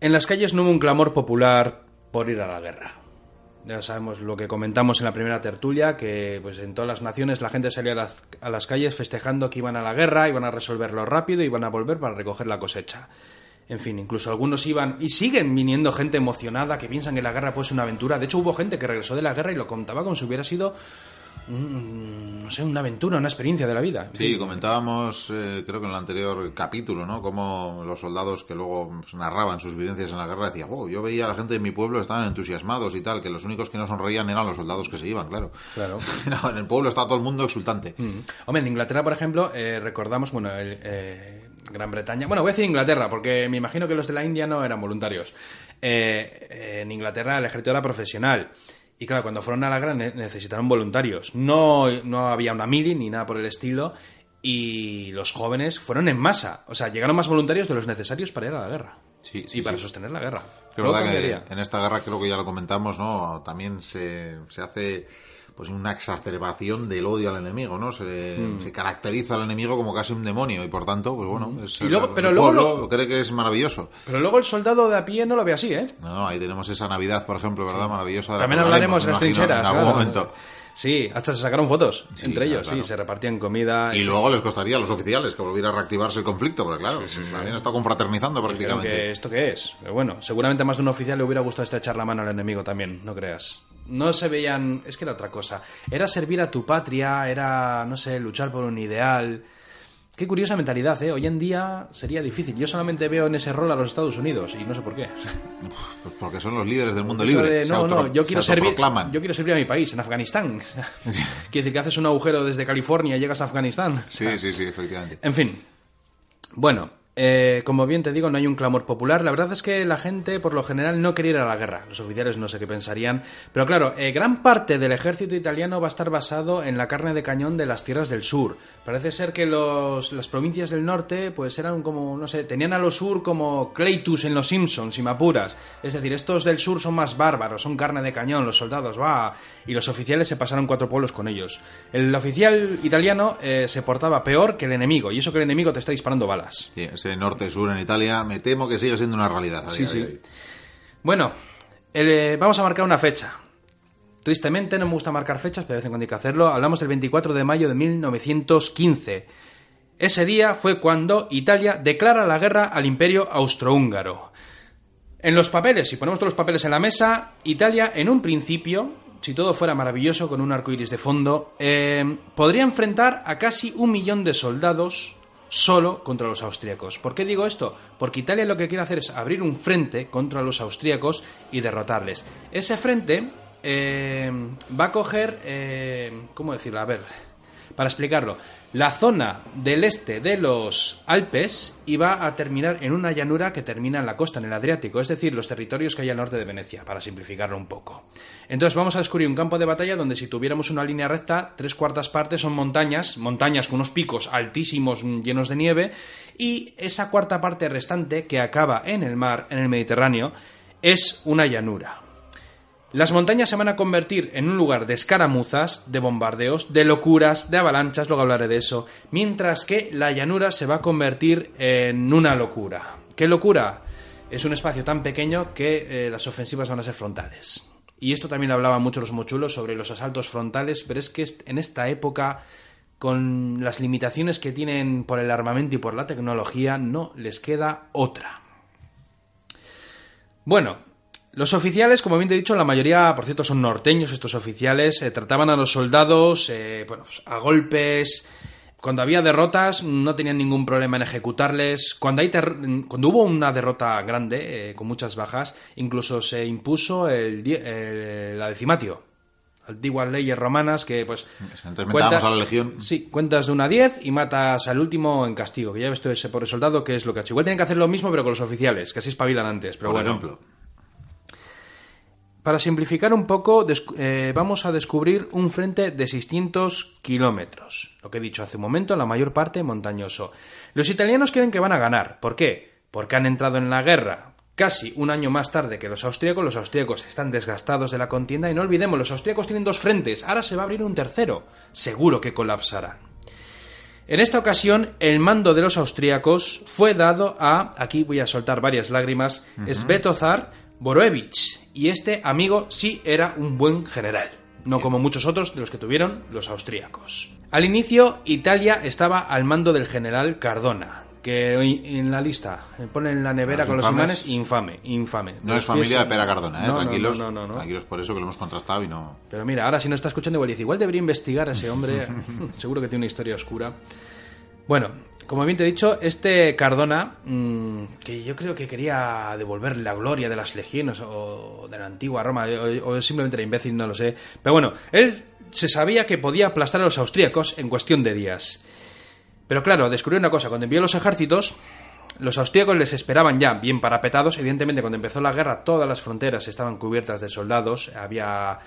en las calles no hubo un clamor popular por ir a la guerra. Ya sabemos lo que comentamos en la primera tertulia, que pues en todas las naciones la gente salía a las, a las calles festejando que iban a la guerra, iban a resolverlo rápido y iban a volver para recoger la cosecha. En fin, incluso algunos iban y siguen viniendo gente emocionada que piensan que la guerra puede ser una aventura. De hecho, hubo gente que regresó de la guerra y lo contaba como si hubiera sido, no sé, una aventura, una experiencia de la vida. Sí, comentábamos, eh, creo que en el anterior capítulo, ¿no? Cómo los soldados que luego pues, narraban sus vivencias en la guerra decían, oh, yo veía a la gente de mi pueblo estaban entusiasmados y tal, que los únicos que no sonreían eran los soldados que se iban, claro. Claro. No, en el pueblo estaba todo el mundo exultante. Mm. Hombre, en Inglaterra, por ejemplo, eh, recordamos, bueno, el, eh, Gran Bretaña. Bueno, voy a decir Inglaterra, porque me imagino que los de la India no eran voluntarios. Eh, en Inglaterra el ejército era profesional. Y claro, cuando fueron a la guerra ne- necesitaron voluntarios. No, no había una mili ni nada por el estilo. Y los jóvenes fueron en masa. O sea, llegaron más voluntarios de los necesarios para ir a la guerra. Sí, sí, y para sí. sostener la guerra. Cambiaría. que en esta guerra creo que ya lo comentamos, ¿no? También se, se hace pues una exacerbación del odio al enemigo, ¿no? Se, Mm. se caracteriza al enemigo como casi un demonio y por tanto, pues bueno, es, Y luego- el pero luego pueblo lo- cree que es maravilloso. Pero luego el soldado de a pie no lo ve así, ¿eh? No, ahí tenemos esa Navidad, por ejemplo, ¿verdad? Maravillosa. de la También hablaremos de las trincheras. En algún claro. momento. Sí, hasta se sacaron fotos Sí, entre ellos, claro. sí, se repartían comida. Y luego les costaría a los oficiales que volviera a reactivarse el conflicto, porque claro, habían estado confraternizando prácticamente. que esto qué es. Pero bueno, seguramente más de un oficial le hubiera gustado este echar la mano al enemigo también, no creas. No se veían, es que era otra cosa. Era servir a tu patria, era, no sé, luchar por un ideal. Qué curiosa mentalidad, ¿eh? Hoy en día sería difícil. Yo solamente veo en ese rol a los Estados Unidos y no sé por qué. Pues porque son los líderes del mundo Eso libre. de, no, auto- no, yo quiero servir, yo quiero servir a mi país, en Afganistán. Quiere decir que haces un agujero desde California y llegas a Afganistán. Sí, sí, sí, efectivamente. En fin. Bueno, eh, como bien te digo, no hay un clamor popular. La verdad es que la gente, por lo general, no quería ir a la guerra. Los oficiales no sé qué pensarían. Pero claro, eh, gran parte del ejército italiano va a estar basado en la carne de cañón de las tierras del sur. Parece ser que los, las provincias del norte, pues eran como, no sé, tenían a los sur como Cleitus en los Simpsons, si me apuras. Es decir, estos del sur son más bárbaros, son carne de cañón, los soldados, va. Y los oficiales se pasaron cuatro pueblos con ellos. El oficial italiano eh, se portaba peor que el enemigo, y eso que el enemigo te está disparando balas. Sí, ese norte-sur en Italia, me temo que sigue siendo una realidad. a día Sí, de sí. hoy. Bueno, eh, vamos a marcar una fecha. Tristemente no me gusta marcar fechas, pero de vez en cuando hay que hacerlo. Hablamos del 24 de mayo de 1915. Ese día fue cuando Italia declara la guerra al imperio austrohúngaro. En los papeles, si ponemos todos los papeles en la mesa, Italia en un principio, si todo fuera maravilloso con un arco iris de fondo, eh, podría enfrentar a casi un millón de soldados solo contra los austríacos. ¿Por qué digo esto? Porque Italia lo que quiere hacer es abrir un frente contra los austríacos y derrotarles. Ese frente eh, va a coger, eh, ¿cómo decirlo? A ver, para explicarlo, la zona del este de los Alpes iba a terminar en una llanura que termina en la costa, en el Adriático, es decir, los territorios que hay al norte de Venecia, para simplificarlo un poco. Entonces vamos a descubrir un campo de batalla donde si tuviéramos una línea recta, tres cuartas partes son montañas, montañas con unos picos altísimos mm, llenos de nieve, y esa cuarta parte restante que acaba en el mar, en el Mediterráneo, es una llanura. Las montañas se van a convertir en un lugar de escaramuzas, de bombardeos, de locuras, de avalanchas, luego hablaré de eso, mientras que la llanura se va a convertir en una locura. ¿Qué locura? Es un espacio tan pequeño que eh, las ofensivas van a ser frontales. Y esto también hablaba mucho los mochulos sobre los asaltos frontales, pero es que en esta época, con las limitaciones que tienen por el armamento y por la tecnología, no les queda otra. Bueno, los oficiales, como bien te he dicho, la mayoría, por cierto, son norteños estos oficiales, eh, trataban a los soldados eh, bueno, pues, a golpes. Cuando había derrotas no tenían ningún problema en ejecutarles. Cuando, hay cuando hubo una derrota grande, eh, con muchas bajas, incluso se impuso el, la decimatio. Antiguas leyes romanas que, pues... Entonces metábamos a la legión. Sí, cuentas de una a 10 y matas al último en castigo. Que ya ves tú ese pobre soldado que es lo que ha hecho. Igual tienen que hacer lo mismo, pero con los oficiales, que así espabilan antes. Pero por bueno. ejemplo. Para simplificar un poco, eh, vamos a descubrir un frente de 600 kilómetros. Lo que he dicho hace un momento, la mayor parte montañoso. Los italianos creen que van a ganar. ¿Por qué? Porque han entrado en la guerra casi un año más tarde que los austríacos. Los austríacos están desgastados de la contienda y no olvidemos, los austríacos tienen dos frentes. Ahora se va a abrir un tercero. Seguro que colapsarán. En esta ocasión, el mando de los austríacos fue dado a, aquí voy a soltar varias lágrimas, Svetozar Boroevich. Y este amigo sí era un buen general, no como muchos otros de los que tuvieron los austríacos. Al inicio, Italia estaba al mando del general Cardona, que en la lista eh, pone en la nevera Los con los imanes, infame, infame. No es familia de Pera Cardona, ¿eh? No, tranquilos. no, no, no. Tranquilos por eso que lo hemos contrastado y no. Pero mira, ahora si no está escuchando igual dice, igual debería investigar a ese hombre, seguro que tiene una historia oscura. Bueno, como bien te he dicho, este Cardona, mm, que yo creo que quería devolver la gloria de las legiones o de la antigua Roma, o, o simplemente era imbécil, no lo sé. Pero bueno, él se sabía que podía aplastar a los austríacos en cuestión de días. Pero claro, descubrió una cosa, cuando envió los ejércitos, los austríacos les esperaban ya bien parapetados. Evidentemente, cuando empezó la guerra, todas las fronteras estaban cubiertas de soldados. Había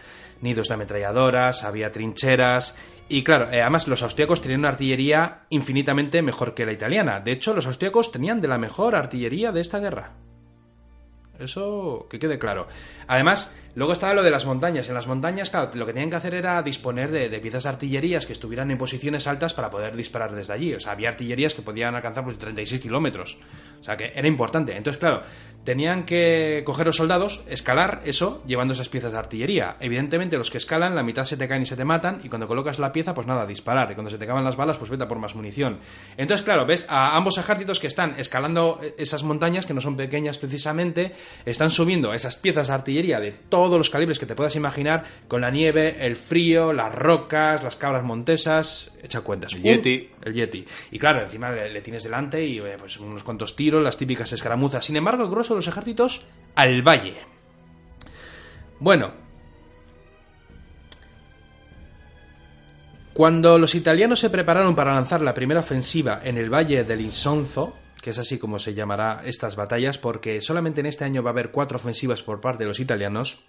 nidos de ametralladoras, había trincheras. Y claro, eh, además los austríacos tenían una artillería infinitamente mejor que la italiana. De hecho, los austríacos tenían de la mejor artillería de esta guerra. Eso que quede claro. Además, luego estaba lo de las montañas. En las montañas, claro, lo que tenían que hacer era disponer de, piezas de artillerías que estuvieran en posiciones altas para poder disparar desde allí. O sea, había artillerías que podían alcanzar pues, 36 kilómetros. O sea, que era importante. Entonces, claro, tenían que coger los soldados, escalar eso, llevando esas piezas de artillería. Evidentemente, los que escalan, la mitad se te caen y se te matan, y cuando colocas la pieza, pues nada, disparar. Y cuando se te acaban las balas, pues vete a por más munición. Entonces, claro, ves a ambos ejércitos que están escalando esas montañas, que no son pequeñas precisamente, están subiendo esas piezas de artillería de todos los calibres que te puedas imaginar, con la nieve, el frío, las rocas, las cabras montesas, echa cuentas. El Yeti. el Yeti. Y claro, encima le, le tienes delante y eh, pues unos cuantos tiros, las típicas escaramuzas. Sin embargo, el grueso de los ejércitos al valle. Bueno. Cuando los italianos se prepararon para lanzar la primera ofensiva en el valle del Isonzo, que es así como se llamará estas batallas, porque solamente en este año va a haber cuatro ofensivas por parte de los italianos,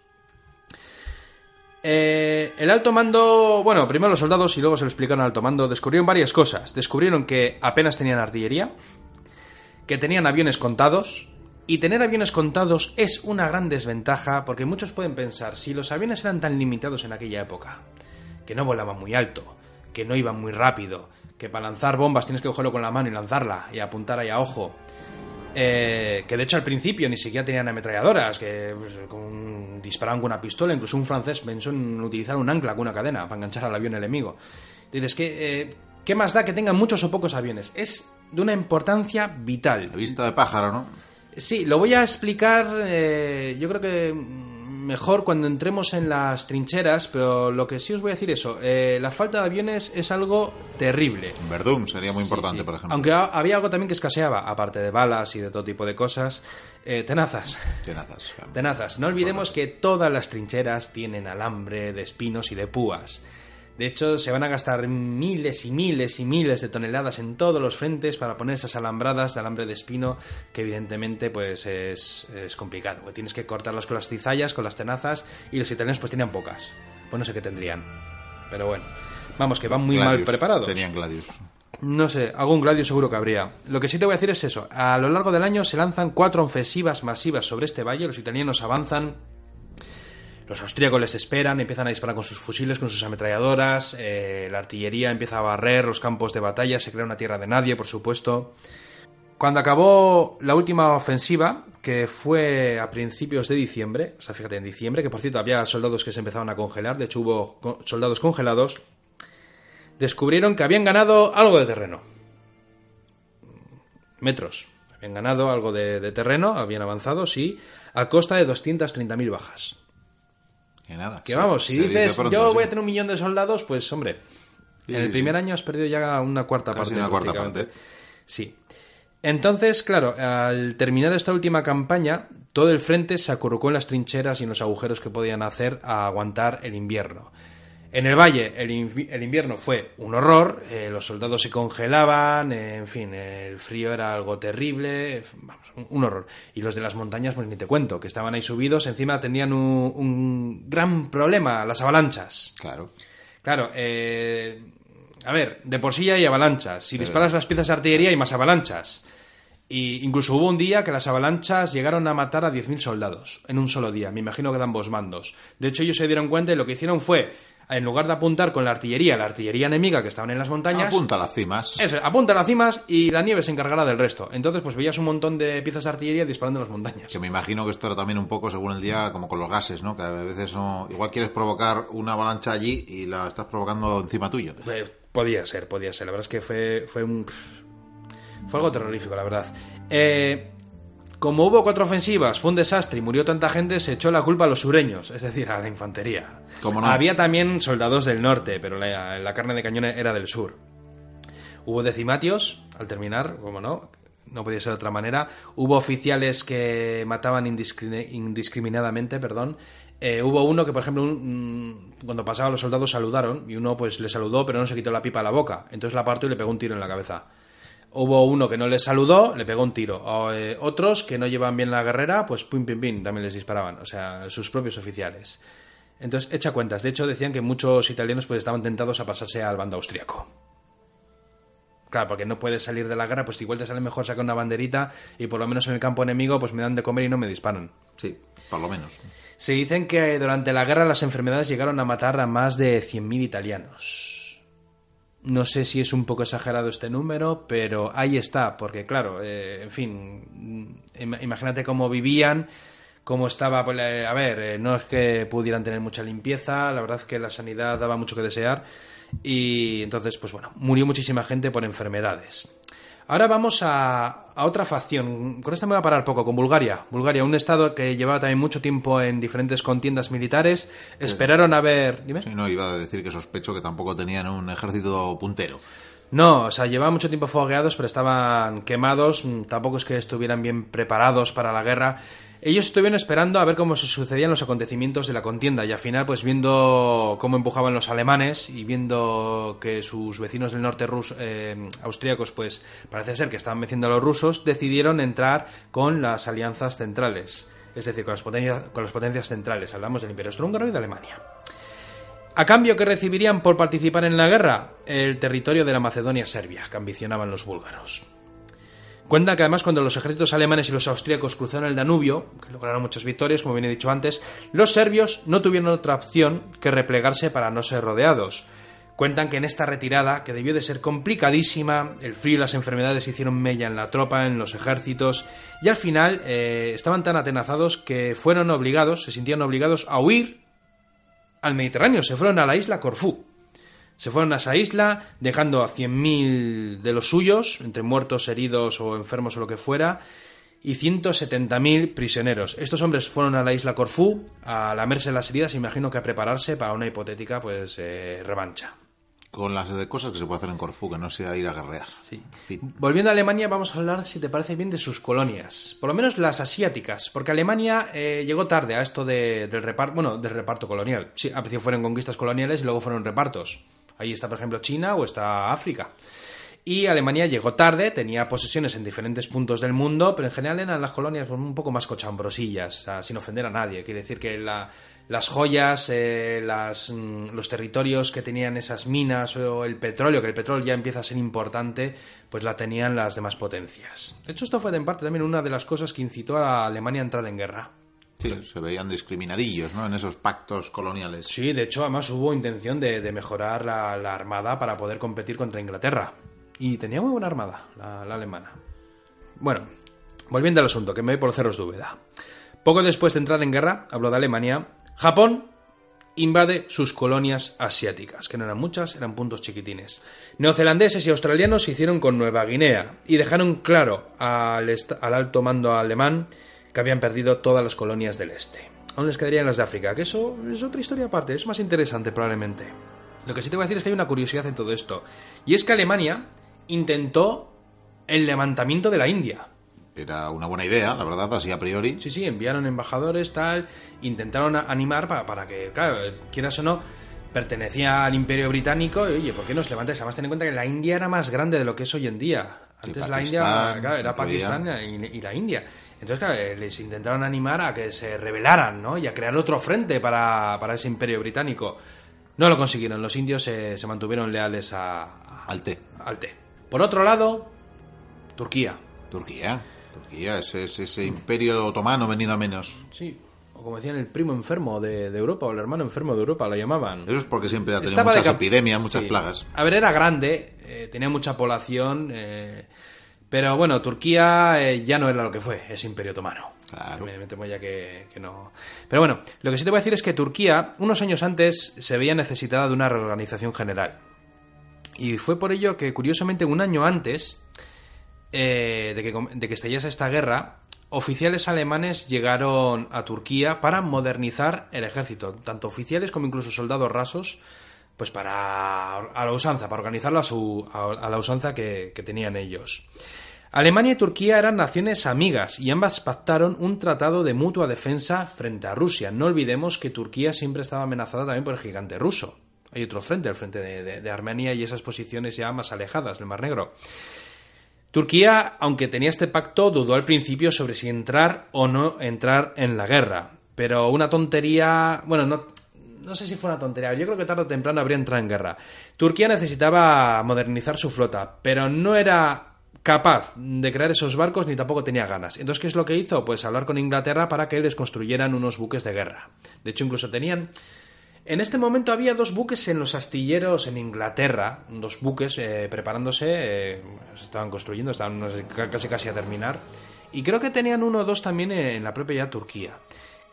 eh, el alto mando, bueno, primero los soldados y luego se lo explicaron al alto mando, descubrieron varias cosas. Descubrieron que apenas tenían artillería, que tenían aviones contados, y tener aviones contados es una gran desventaja porque muchos pueden pensar, si los aviones eran tan limitados en aquella época, que no volaban muy alto, que no iban muy rápido, que para lanzar bombas tienes que cogerlo con la mano y lanzarla y apuntar ahí a ojo, eh, que de hecho al principio ni siquiera tenían ametralladoras, que pues, con- disparaban con una pistola, incluso un francés pensó en utilizar un ancla con una cadena para enganchar al avión enemigo. Dices que, eh, ¿qué más da que tengan muchos o pocos aviones? Es de una importancia vital. La vista de pájaro, ¿no? Sí, lo voy a explicar, eh, yo creo que mejor cuando entremos en las trincheras, pero lo que sí os voy a decir eso, eh, la falta de aviones es algo terrible. Verdún sería muy importante, sí. por ejemplo. Aunque ha- había algo también que escaseaba, aparte de balas y de todo tipo de cosas, eh, tenazas. Tenazas, claro. Tenazas. No olvidemos que todas las trincheras tienen alambre de espinos y de púas. De hecho, se van a gastar miles y miles y miles de toneladas en todos los frentes para poner esas alambradas de alambre de espino, que evidentemente pues es, es complicado. porque Tienes que cortarlas con las cizallas, con las tenazas, y los italianos pues tenían pocas. Pues no sé qué tendrían. Pero bueno, vamos, que van muy mal Gladius, preparados. Tenían Gladius. No sé, algún Gladio seguro que habría. Lo que sí te voy a decir es eso. A lo largo del año se lanzan cuatro ofensivas masivas sobre este valle. Los italianos avanzan. Los austríacos les esperan, empiezan a disparar con sus fusiles, con sus ametralladoras. eh, la artillería empieza a barrer los campos de batalla. Se crea una tierra de nadie, por supuesto. Cuando acabó la última ofensiva, que fue a principios de diciembre, o sea, fíjate, en diciembre, que por cierto había soldados que se empezaban a congelar, de hecho hubo soldados congelados, descubrieron que habían ganado algo de terreno. Metros. Habían ganado algo de, de terreno, habían avanzado, sí, a costa de 230.000 bajas. Que nada. Que vamos, si dices pronto, yo sí. voy a tener un millón de soldados, pues hombre, Sí, en el primer año has perdido ya una cuarta Casi parte. una cuarta parte. Sí. Entonces, claro, al terminar esta última campaña, todo el frente se acurrucó en las trincheras y en los agujeros que podían hacer a aguantar el invierno. En el valle el, invi- el invierno fue un horror, eh, los soldados se congelaban, eh, en fin, el frío era algo terrible, vamos, un, un horror. Y los de las montañas, pues ni te cuento, que estaban ahí subidos, encima tenían un, un gran problema, las avalanchas. Claro. Claro, eh, a ver, de por sí ya hay avalanchas. Si disparas las piezas de artillería hay más avalanchas. Y incluso hubo un día que las avalanchas llegaron a matar a 10.000 soldados en un solo día. Me imagino que de ambos bandos. De hecho, ellos se dieron cuenta y lo que hicieron fue, en lugar de apuntar con la artillería, la artillería enemiga que estaban en las montañas, Apunta a las cimas. eso, apunta a las cimas y la nieve se encargará del resto. Entonces, pues veías un montón de piezas de artillería disparando en las montañas. Que me imagino que esto era también un poco según el día, como con los gases, ¿no? Que a veces no. Igual quieres provocar una avalancha allí y la estás provocando encima tuyo. Eh, podía ser, podía ser. La verdad es que fue, fue un. Fue algo terrorífico, la verdad. Eh, como hubo cuatro ofensivas, fue un desastre y murió tanta gente, se echó la culpa a los sureños, es decir, a la infantería. ¿Cómo no? Había también soldados del norte, pero la, carne de cañón era del sur. Hubo decimatios al terminar, como no, no podía ser de otra manera. Hubo oficiales que mataban indiscri- indiscriminadamente, perdón. Eh, hubo uno que, por ejemplo, mm, cuando pasaban los soldados saludaron y uno pues le saludó pero no se quitó la pipa a la boca. Entonces la apartó y le pegó un tiro en la cabeza. Hubo uno que no le saludó, le pegó un tiro. O, eh, otros que no llevan bien la guerrera, pues pim, pim, pim, también les disparaban. O sea, sus propios oficiales. Entonces, echa cuentas. De hecho, decían que muchos italianos pues estaban tentados a pasarse al bando austriaco. Claro, porque no puedes salir de la guerra, pues igual te sale mejor sacar una banderita y por lo menos en el campo enemigo pues me dan de comer y no me disparan. Sí, por lo menos. Se dicen que durante la guerra las enfermedades llegaron a matar a más de 100.000 italianos. No sé si es un poco exagerado este número, pero ahí está, porque claro, eh, en fin, im- imagínate cómo vivían, cómo estaba, pues, eh, a ver, eh, no es que pudieran tener mucha limpieza, la verdad es que la sanidad daba mucho que desear y entonces, pues bueno, murió muchísima gente por enfermedades. Ahora vamos a, a otra facción. Con esta me voy a parar poco, con Bulgaria. Bulgaria, un estado que llevaba también mucho tiempo en diferentes contiendas militares. Esperaron a ver... Dime. Sí, no, iba a decir que sospecho que tampoco tenían un ejército puntero. No, o sea, llevaban mucho tiempo fogueados, pero estaban quemados. Tampoco es que estuvieran bien preparados para la guerra. Ellos estuvieron esperando a ver cómo se sucedían los acontecimientos de la contienda y al final, pues viendo cómo empujaban los alemanes y viendo que sus vecinos del norte rus, eh, austríacos, pues parece ser que estaban venciendo a los rusos, decidieron entrar con las alianzas centrales, es decir, con las potencias, con las potencias centrales. Hablamos del Imperio Austrohúngaro y de Alemania. A cambio, que recibirían por participar en la guerra? El territorio de la Macedonia Serbia, que ambicionaban los búlgaros. Cuenta que además cuando los ejércitos alemanes y los austríacos cruzaron el Danubio, que lograron muchas victorias, como bien he dicho antes, los serbios no tuvieron otra opción que replegarse para no ser rodeados. Cuentan que en esta retirada, que debió de ser complicadísima, el frío y las enfermedades hicieron mella en la tropa, en los ejércitos, y al final eh, estaban tan atenazados que fueron obligados, se sintieron obligados a huir al Mediterráneo, se fueron a la isla Corfú. Se fueron a esa isla, dejando a 100.000 de los suyos, entre muertos, heridos o enfermos o lo que fuera, y 170.000 prisioneros. Estos hombres fueron a la isla Corfú a lamerse las heridas, imagino que a prepararse para una hipotética pues eh, revancha. Con las de cosas que se puede hacer en Corfú, que no sea ir a guerrear. Sí. Fin. Volviendo a Alemania, vamos a hablar, si te parece bien, de sus colonias. Por lo menos las asiáticas, porque Alemania eh, llegó tarde a esto de- del reparto, bueno, del reparto colonial. Sí, al principio fueron conquistas coloniales y luego fueron repartos. Ahí está, por ejemplo, China o está África. Y Alemania llegó tarde, tenía posesiones en diferentes puntos del mundo, pero en general eran las colonias pues, un poco más cochambrosillas, sin ofender a nadie. Quiere decir que la- las joyas, eh, mm, los territorios que tenían esas minas o el petróleo, que el petróleo ya empieza a ser importante, pues la tenían las demás potencias. De hecho, esto fue en parte también una de las cosas que incitó a Alemania a entrar en guerra. Sí, se veían discriminadillos, ¿no? En esos pactos coloniales. Sí, de hecho, además hubo intención de, de mejorar la, la armada para poder competir contra Inglaterra. Y tenía muy buena armada, la, la alemana. Bueno, volviendo al asunto, que me voy por cerros de Úbeda. Poco después de entrar en guerra, hablo de Alemania, Japón invade sus colonias asiáticas, que no eran muchas, eran puntos chiquitines. Neozelandeses y australianos se hicieron con Nueva Guinea y dejaron claro al alto mando alemán que habían perdido todas las colonias del este. Aún les quedarían las de África, que eso es otra historia aparte, es más interesante probablemente. Lo que sí te voy a decir es que hay una curiosidad en todo esto, y es que Alemania intentó el levantamiento de la India. Era una buena idea, la verdad, así a priori. Sí, sí, enviaron embajadores, tal, intentaron animar para, para que, claro, quieras o no, pertenecía al Imperio Británico, y, oye, ¿por qué no se levantáis? Además, ten en cuenta que la India era más grande de lo que es hoy en día. Antes la India, claro, era. Pakistán y, y la India. Entonces, claro, eh, les intentaron animar a que se rebelaran, ¿no? Y a crear otro frente para, para ese Imperio Británico. No lo consiguieron, los indios se, se mantuvieron leales a, a- Al té. al té. Por otro lado, Turquía. Turquía. Turquía, ese, ese, ese imperio otomano venido a menos. Sí, o como decían, el primo enfermo de, de Europa, o el hermano enfermo de Europa, lo llamaban. Eso es porque siempre ha tenido Estaba muchas epidemias, muchas Sí. plagas. A ver, era grande, eh, tenía mucha población, eh, pero bueno, Turquía eh, ya no era lo que fue, ese imperio otomano. Claro. Me, me temo ya que, que no. Pero bueno, lo que sí te voy a decir es que Turquía, unos años antes, se veía necesitada de una reorganización general. Y fue por ello que, curiosamente, un año antes de, que, de que estallase esta guerra, oficiales alemanes llegaron a Turquía para modernizar el ejército, tanto oficiales como incluso soldados rasos, pues para a la usanza, para organizarlo a, su, a, la usanza que, tenían ellos. Alemania y Turquía eran naciones amigas y ambas pactaron un tratado de mutua defensa frente a Rusia. No olvidemos que Turquía siempre estaba amenazada también por el gigante ruso. Hay otro frente, el frente de, de- de Armenia y esas posiciones ya más alejadas del Mar Negro. Turquía, aunque tenía este pacto, dudó al principio sobre si entrar o no entrar en la guerra. Pero una tontería, bueno, no, no sé si fue una tontería, yo creo que tarde o temprano habría entrado en guerra. Turquía necesitaba modernizar su flota, pero no era capaz de crear esos barcos ni tampoco tenía ganas. Entonces, ¿qué es lo que hizo? Pues hablar con Inglaterra para que les construyeran unos buques de guerra. De hecho, incluso tenían... En este momento había dos buques en los astilleros en Inglaterra, dos buques eh, preparándose, eh, se estaban construyendo, estaban casi casi a terminar, y creo que tenían uno o dos también en la propia ya Turquía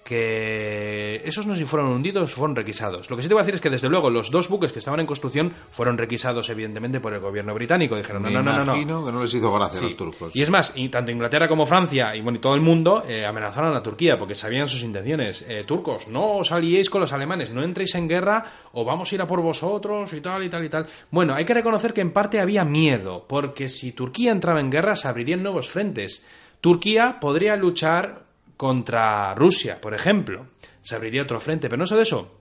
que esos no si fueron hundidos, fueron requisados. Lo que sí te voy a decir es que desde luego los dos buques que estaban en construcción fueron requisados evidentemente por el gobierno británico. Dijeron, no, no, no, no, imagino que no les hizo gracia a los turcos. Y es más, y tanto Inglaterra como Francia y bueno, y todo el mundo eh, amenazaron a Turquía porque sabían sus intenciones. Eh, turcos, no os aliéis con los alemanes, no entréis en guerra o vamos a ir a por vosotros y tal y tal y tal. Bueno, hay que reconocer que en parte había miedo, porque si Turquía entraba en guerra se abrirían nuevos frentes. Turquía podría luchar contra Rusia, por ejemplo. Se abriría otro frente, pero no solo eso.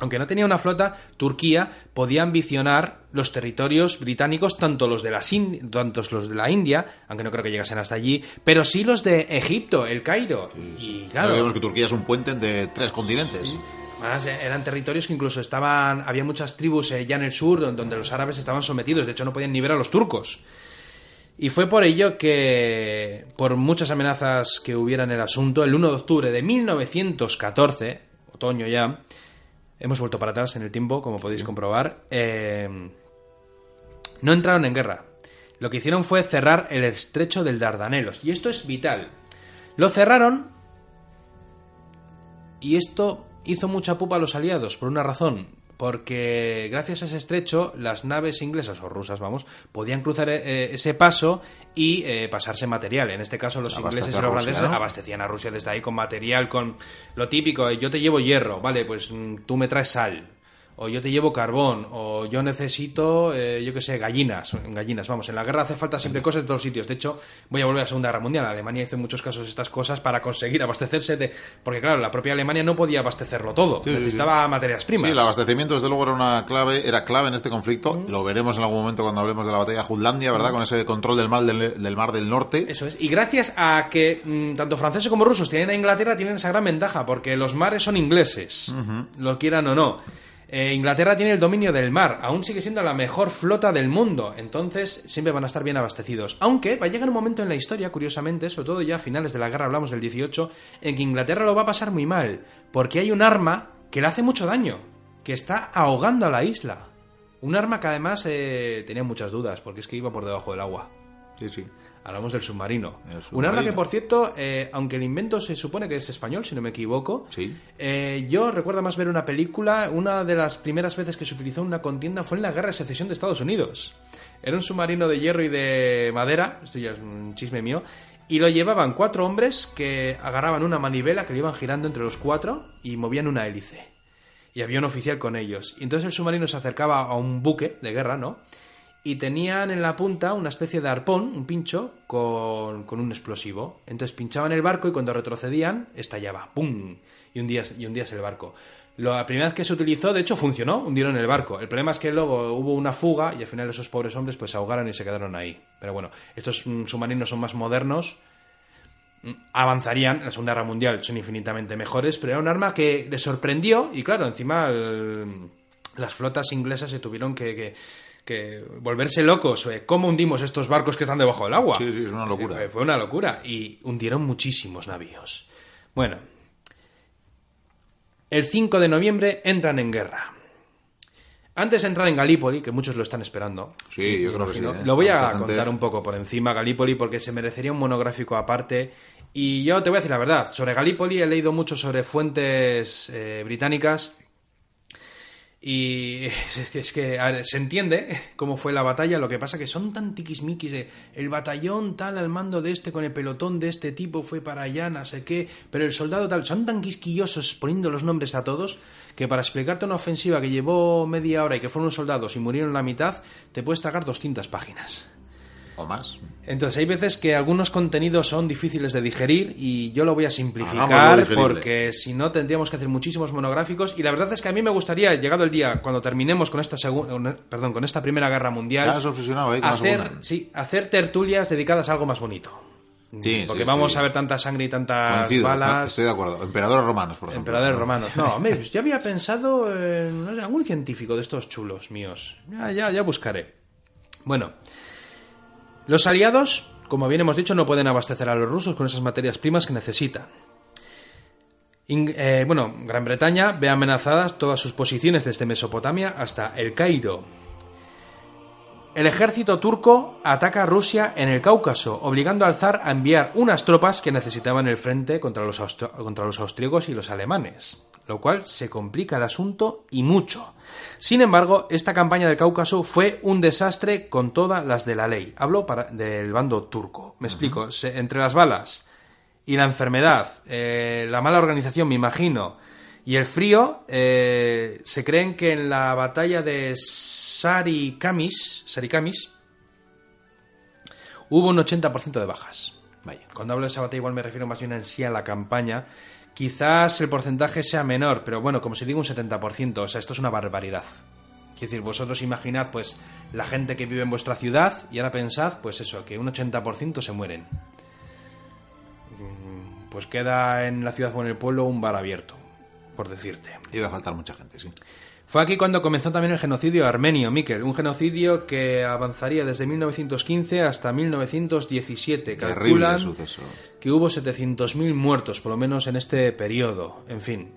Aunque no tenía una flota, Turquía podía ambicionar los territorios británicos, tanto los de, tanto los de la India, aunque no creo que llegasen hasta allí, pero sí los de Egipto, el Cairo. Y claro. que Turquía es un puente de tres continentes. Además, eh, eran territorios que incluso estaban. Había muchas tribus eh, ya en el sur donde los árabes estaban sometidos, de hecho no podían ni ver a los turcos. Y fue por ello que, por muchas amenazas que hubiera en el asunto, el 1 de octubre de 1914, otoño ya, hemos vuelto para atrás en el tiempo, como podéis comprobar, eh, no entraron en guerra. Lo que hicieron fue cerrar el estrecho del Dardanelos. Y esto es vital. Lo cerraron y esto hizo mucha pupa a los aliados, por una razón porque gracias a ese estrecho las naves inglesas o rusas, vamos, podían cruzar eh, ese paso y eh, pasarse material. En este caso los ingleses y los franceses abastecían a Rusia desde ahí con material, con lo típico, yo te llevo hierro, vale, pues mm, tú me traes sal o yo te llevo carbón, o yo necesito, eh, yo qué sé, gallinas, gallinas, vamos, en la guerra hace falta siempre cosas de todos sitios. De hecho, voy a volver a la Segunda Guerra Mundial. Alemania hizo en muchos casos estas cosas para conseguir abastecerse de... Porque claro, la propia Alemania no podía abastecerlo todo, necesitaba materias primas. Sí, el abastecimiento desde luego era una clave, era clave en este conflicto. Lo veremos en algún momento cuando hablemos de la batalla de Jutlandia, ¿verdad? Con ese control del mar del, mar del norte. Eso es. Y gracias a que mm, tanto franceses como rusos tienen a Inglaterra, tienen esa gran ventaja, porque los mares son ingleses, lo quieran o no. Eh, Inglaterra tiene el dominio del mar, aún sigue siendo la mejor flota del mundo, entonces siempre van a estar bien abastecidos. Aunque va a llegar un momento en la historia, curiosamente, sobre todo ya a finales de la guerra, hablamos del 18, en que Inglaterra lo va a pasar muy mal, porque hay un arma que le hace mucho daño, que está ahogando a la isla. Un arma que además eh, tenía muchas dudas, porque es que iba por debajo del agua. Sí, sí. Hablamos del submarino. Un arma que, por cierto, eh, aunque el invento se supone que es español, si no me equivoco, sí. Eh, yo recuerdo más ver una película, una de las primeras veces que se utilizó en una contienda fue en la Guerra de Secesión de Estados Unidos. Era un submarino de hierro y de madera, esto ya es un chisme mío, y lo llevaban cuatro hombres que agarraban una manivela que le iban girando entre los cuatro y movían una hélice. Y había un oficial con ellos. Y entonces el submarino se acercaba a un buque de guerra, ¿no? Y tenían en la punta una especie de arpón, un pincho, con, un explosivo. Entonces pinchaban el barco y cuando retrocedían estallaba, ¡pum! Y un día y un día es el barco. La primera vez que se utilizó, de hecho, funcionó, hundieron el barco. El problema es que luego hubo una fuga y al final esos pobres hombres pues se ahogaron y se quedaron ahí. Pero bueno, estos mm, submarinos son más modernos, mm, avanzarían en la Segunda Guerra Mundial, son infinitamente mejores, pero era un arma que les sorprendió y claro, encima las flotas inglesas se tuvieron que volverse locos. Eh, ¿Cómo hundimos estos barcos que están debajo del agua? Sí, sí, es una locura. Eh, fue una locura. Y hundieron muchísimos navíos. Bueno, el 5 de noviembre entran en guerra. Antes de entrar en Galípoli, que muchos lo están esperando. Sí, yo creo que sí. ¿eh? Lo voy a contar un poco por encima, Galípoli, porque se merecería un monográfico aparte. Y yo te voy a decir la verdad. Sobre Galípoli he leído mucho sobre fuentes británicas y es que, se entiende cómo fue la batalla, lo que pasa que son tan tiquismiquis el batallón tal al mando de este con el pelotón de este tipo fue para allá, no sé qué, pero el soldado tal, son tan quisquillosos poniendo los nombres a todos que para explicarte una ofensiva que llevó media hora y que fueron soldados y murieron la mitad, te puedes tragar 200 páginas más. Entonces hay veces que algunos contenidos son difíciles de digerir y yo lo voy a simplificar porque si no tendríamos que hacer muchísimos monográficos y la verdad es que a mí me gustaría, llegado el día, cuando terminemos con esta segunda, perdón, con esta primera guerra mundial, hacer, sí, hacer tertulias dedicadas a algo más bonito. Sí, Porque sí, vamos a ver tanta sangre y tantas Coincido, balas. Estoy de acuerdo. Emperadores romanos, por ejemplo. Emperadores ¿no? romanos. No, hombre, pues yo había pensado en no sé, algún científico de estos chulos míos. Ya, ya, ya buscaré. Bueno, los aliados, como bien hemos dicho, no pueden abastecer a los rusos con esas materias primas que necesitan. Eh, bueno, Gran Bretaña ve amenazadas todas sus posiciones desde Mesopotamia hasta el Cairo. El ejército turco ataca a Rusia en el Cáucaso, obligando al zar a enviar unas tropas que necesitaban el frente contra los, austro- contra los austríacos y los alemanes, lo cual se complica el asunto y mucho. Sin embargo, esta campaña del Cáucaso fue un desastre con todas las de la ley. Hablo para- del bando turco. Me explico. Se- entre las balas y la enfermedad, eh, la mala organización, me imagino, y el frío, eh, se creen que en la batalla de Sarikamis, Sarikamis hubo un 80% de bajas. Vaya. Cuando hablo de esa batalla igual me refiero más bien en sí a la campaña. Quizás el porcentaje sea menor, pero bueno, como si digo un 70%, o sea, esto es una barbaridad. Quiero decir, vosotros imaginad pues la gente que vive en vuestra ciudad y ahora pensad pues eso, que un 80% se mueren. Mm, Pues queda en la ciudad o en el pueblo un bar abierto, por decirte. Iba a faltar mucha gente, sí. Fue aquí cuando comenzó también el genocidio armenio, Miquel, un genocidio que avanzaría desde 1915 hasta 1917. Terrible Calculan suceso. Que hubo 700.000 muertos, por lo menos en este periodo. En fin,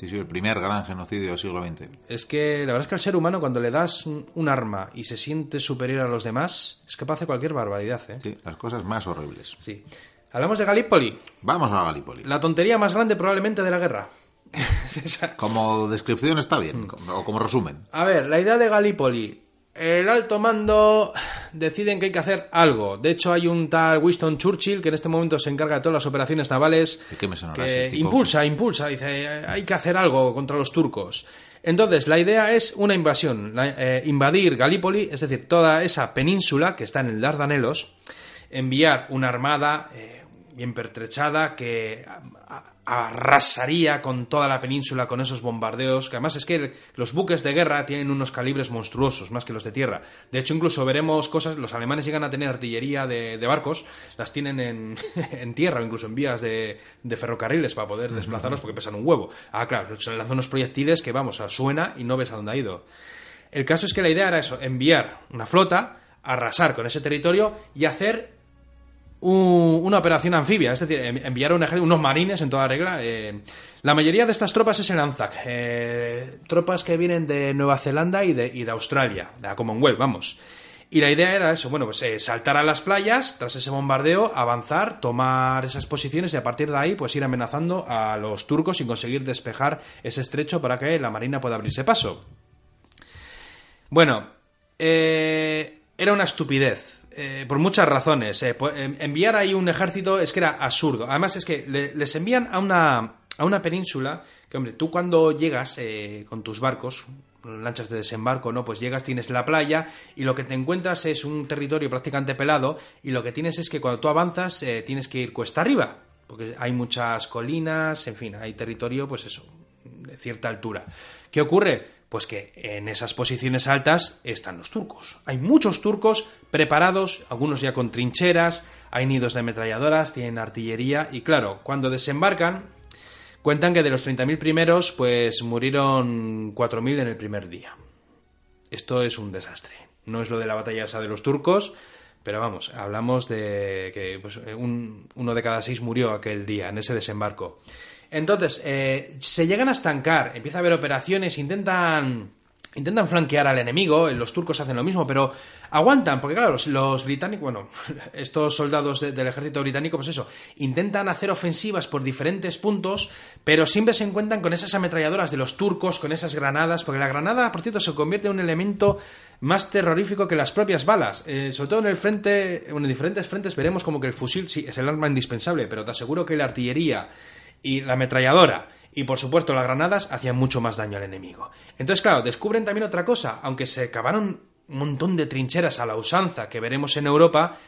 Sí, sí, el primer gran genocidio del siglo XX. es que la verdad es que al ser humano cuando le das un arma y se siente superior a los demás, es capaz de cualquier barbaridad, ¿eh? Sí, las cosas más horribles. Sí. Hablamos de Galípoli, Vamos a Galípoli. la tontería más grande probablemente de la guerra. Como descripción está bien, Mm. o como resumen. A ver, la idea de Galípoli. El alto mando deciden que hay que hacer algo. De hecho, hay un tal Winston Churchill que en este momento se encarga de todas las operaciones navales. ¿De qué me que impulsa, impulsa, dice, hay que hacer algo contra los turcos. Entonces, la idea es una invasión, la- eh, invadir Galípoli, es decir, toda esa península que está en el Dardanelos, enviar una armada eh, bien pertrechada que a- a- arrasaría con toda la península con esos bombardeos, que además es que los buques de guerra tienen unos calibres monstruosos, más que los de tierra. De hecho, incluso veremos cosas, los alemanes llegan a tener artillería de, de barcos, las tienen en, en tierra o incluso en vías de, de ferrocarriles para poder desplazarlos porque pesan un huevo. Ah, claro, se lanzan unos proyectiles que, vamos, suena y no ves a dónde ha ido. El caso es que la idea era eso, enviar una flota, arrasar con ese territorio y hacer un- una operación anfibia, es decir, en- enviar un ejército, unos marines en toda regla. eh, la mayoría de estas tropas es el ANZAC, eh, tropas que vienen de Nueva Zelanda y de, y de Australia, de la Commonwealth, vamos. Y la idea era eso, bueno, pues eh, saltar a las playas, tras ese bombardeo, avanzar, tomar esas posiciones y a partir de ahí, pues ir amenazando a los turcos y conseguir despejar ese estrecho para que la marina pueda abrirse paso. Bueno, eh, era una estupidez. Eh, por muchas razones. eh, po- em- enviar ahí un ejército es que era absurdo. Además, es que le- les envían a una, a una península que, hombre, tú cuando llegas eh, con tus barcos, lanchas de desembarco, ¿no? Pues llegas, tienes la playa y lo que te encuentras es un territorio prácticamente pelado y lo que tienes es que cuando tú avanzas eh, tienes que ir cuesta arriba, porque hay muchas colinas, en fin, hay territorio, pues eso, de cierta altura. ¿Qué ocurre? Pues que en esas posiciones altas están los turcos. Hay muchos turcos preparados, algunos ya con trincheras, hay nidos de ametralladoras, tienen artillería y claro, cuando desembarcan, cuentan que de los 30.000 primeros, pues murieron 4.000 en el primer día. Esto es un desastre. No es lo de la batalla esa de los turcos, pero vamos, hablamos de que pues, un- uno de cada seis murió aquel día en ese desembarco. Entonces, eh, se llegan a estancar, empieza a haber operaciones, intentan, intentan flanquear al enemigo, los turcos hacen lo mismo, pero aguantan, porque claro, los, británicos, bueno, estos soldados de- del ejército británico, pues eso, intentan hacer ofensivas por diferentes puntos, pero siempre se encuentran con esas ametralladoras de los turcos, con esas granadas, porque la granada, por cierto, se convierte en un elemento más terrorífico que las propias balas. Eh, sobre todo en el frente, en diferentes frentes veremos como que el fusil sí es el arma indispensable, pero te aseguro que la artillería y la ametralladora y por supuesto las granadas hacían mucho más daño al enemigo. Entonces, claro, descubren también otra cosa, aunque se cavaron un montón de trincheras a la usanza que veremos en Europa,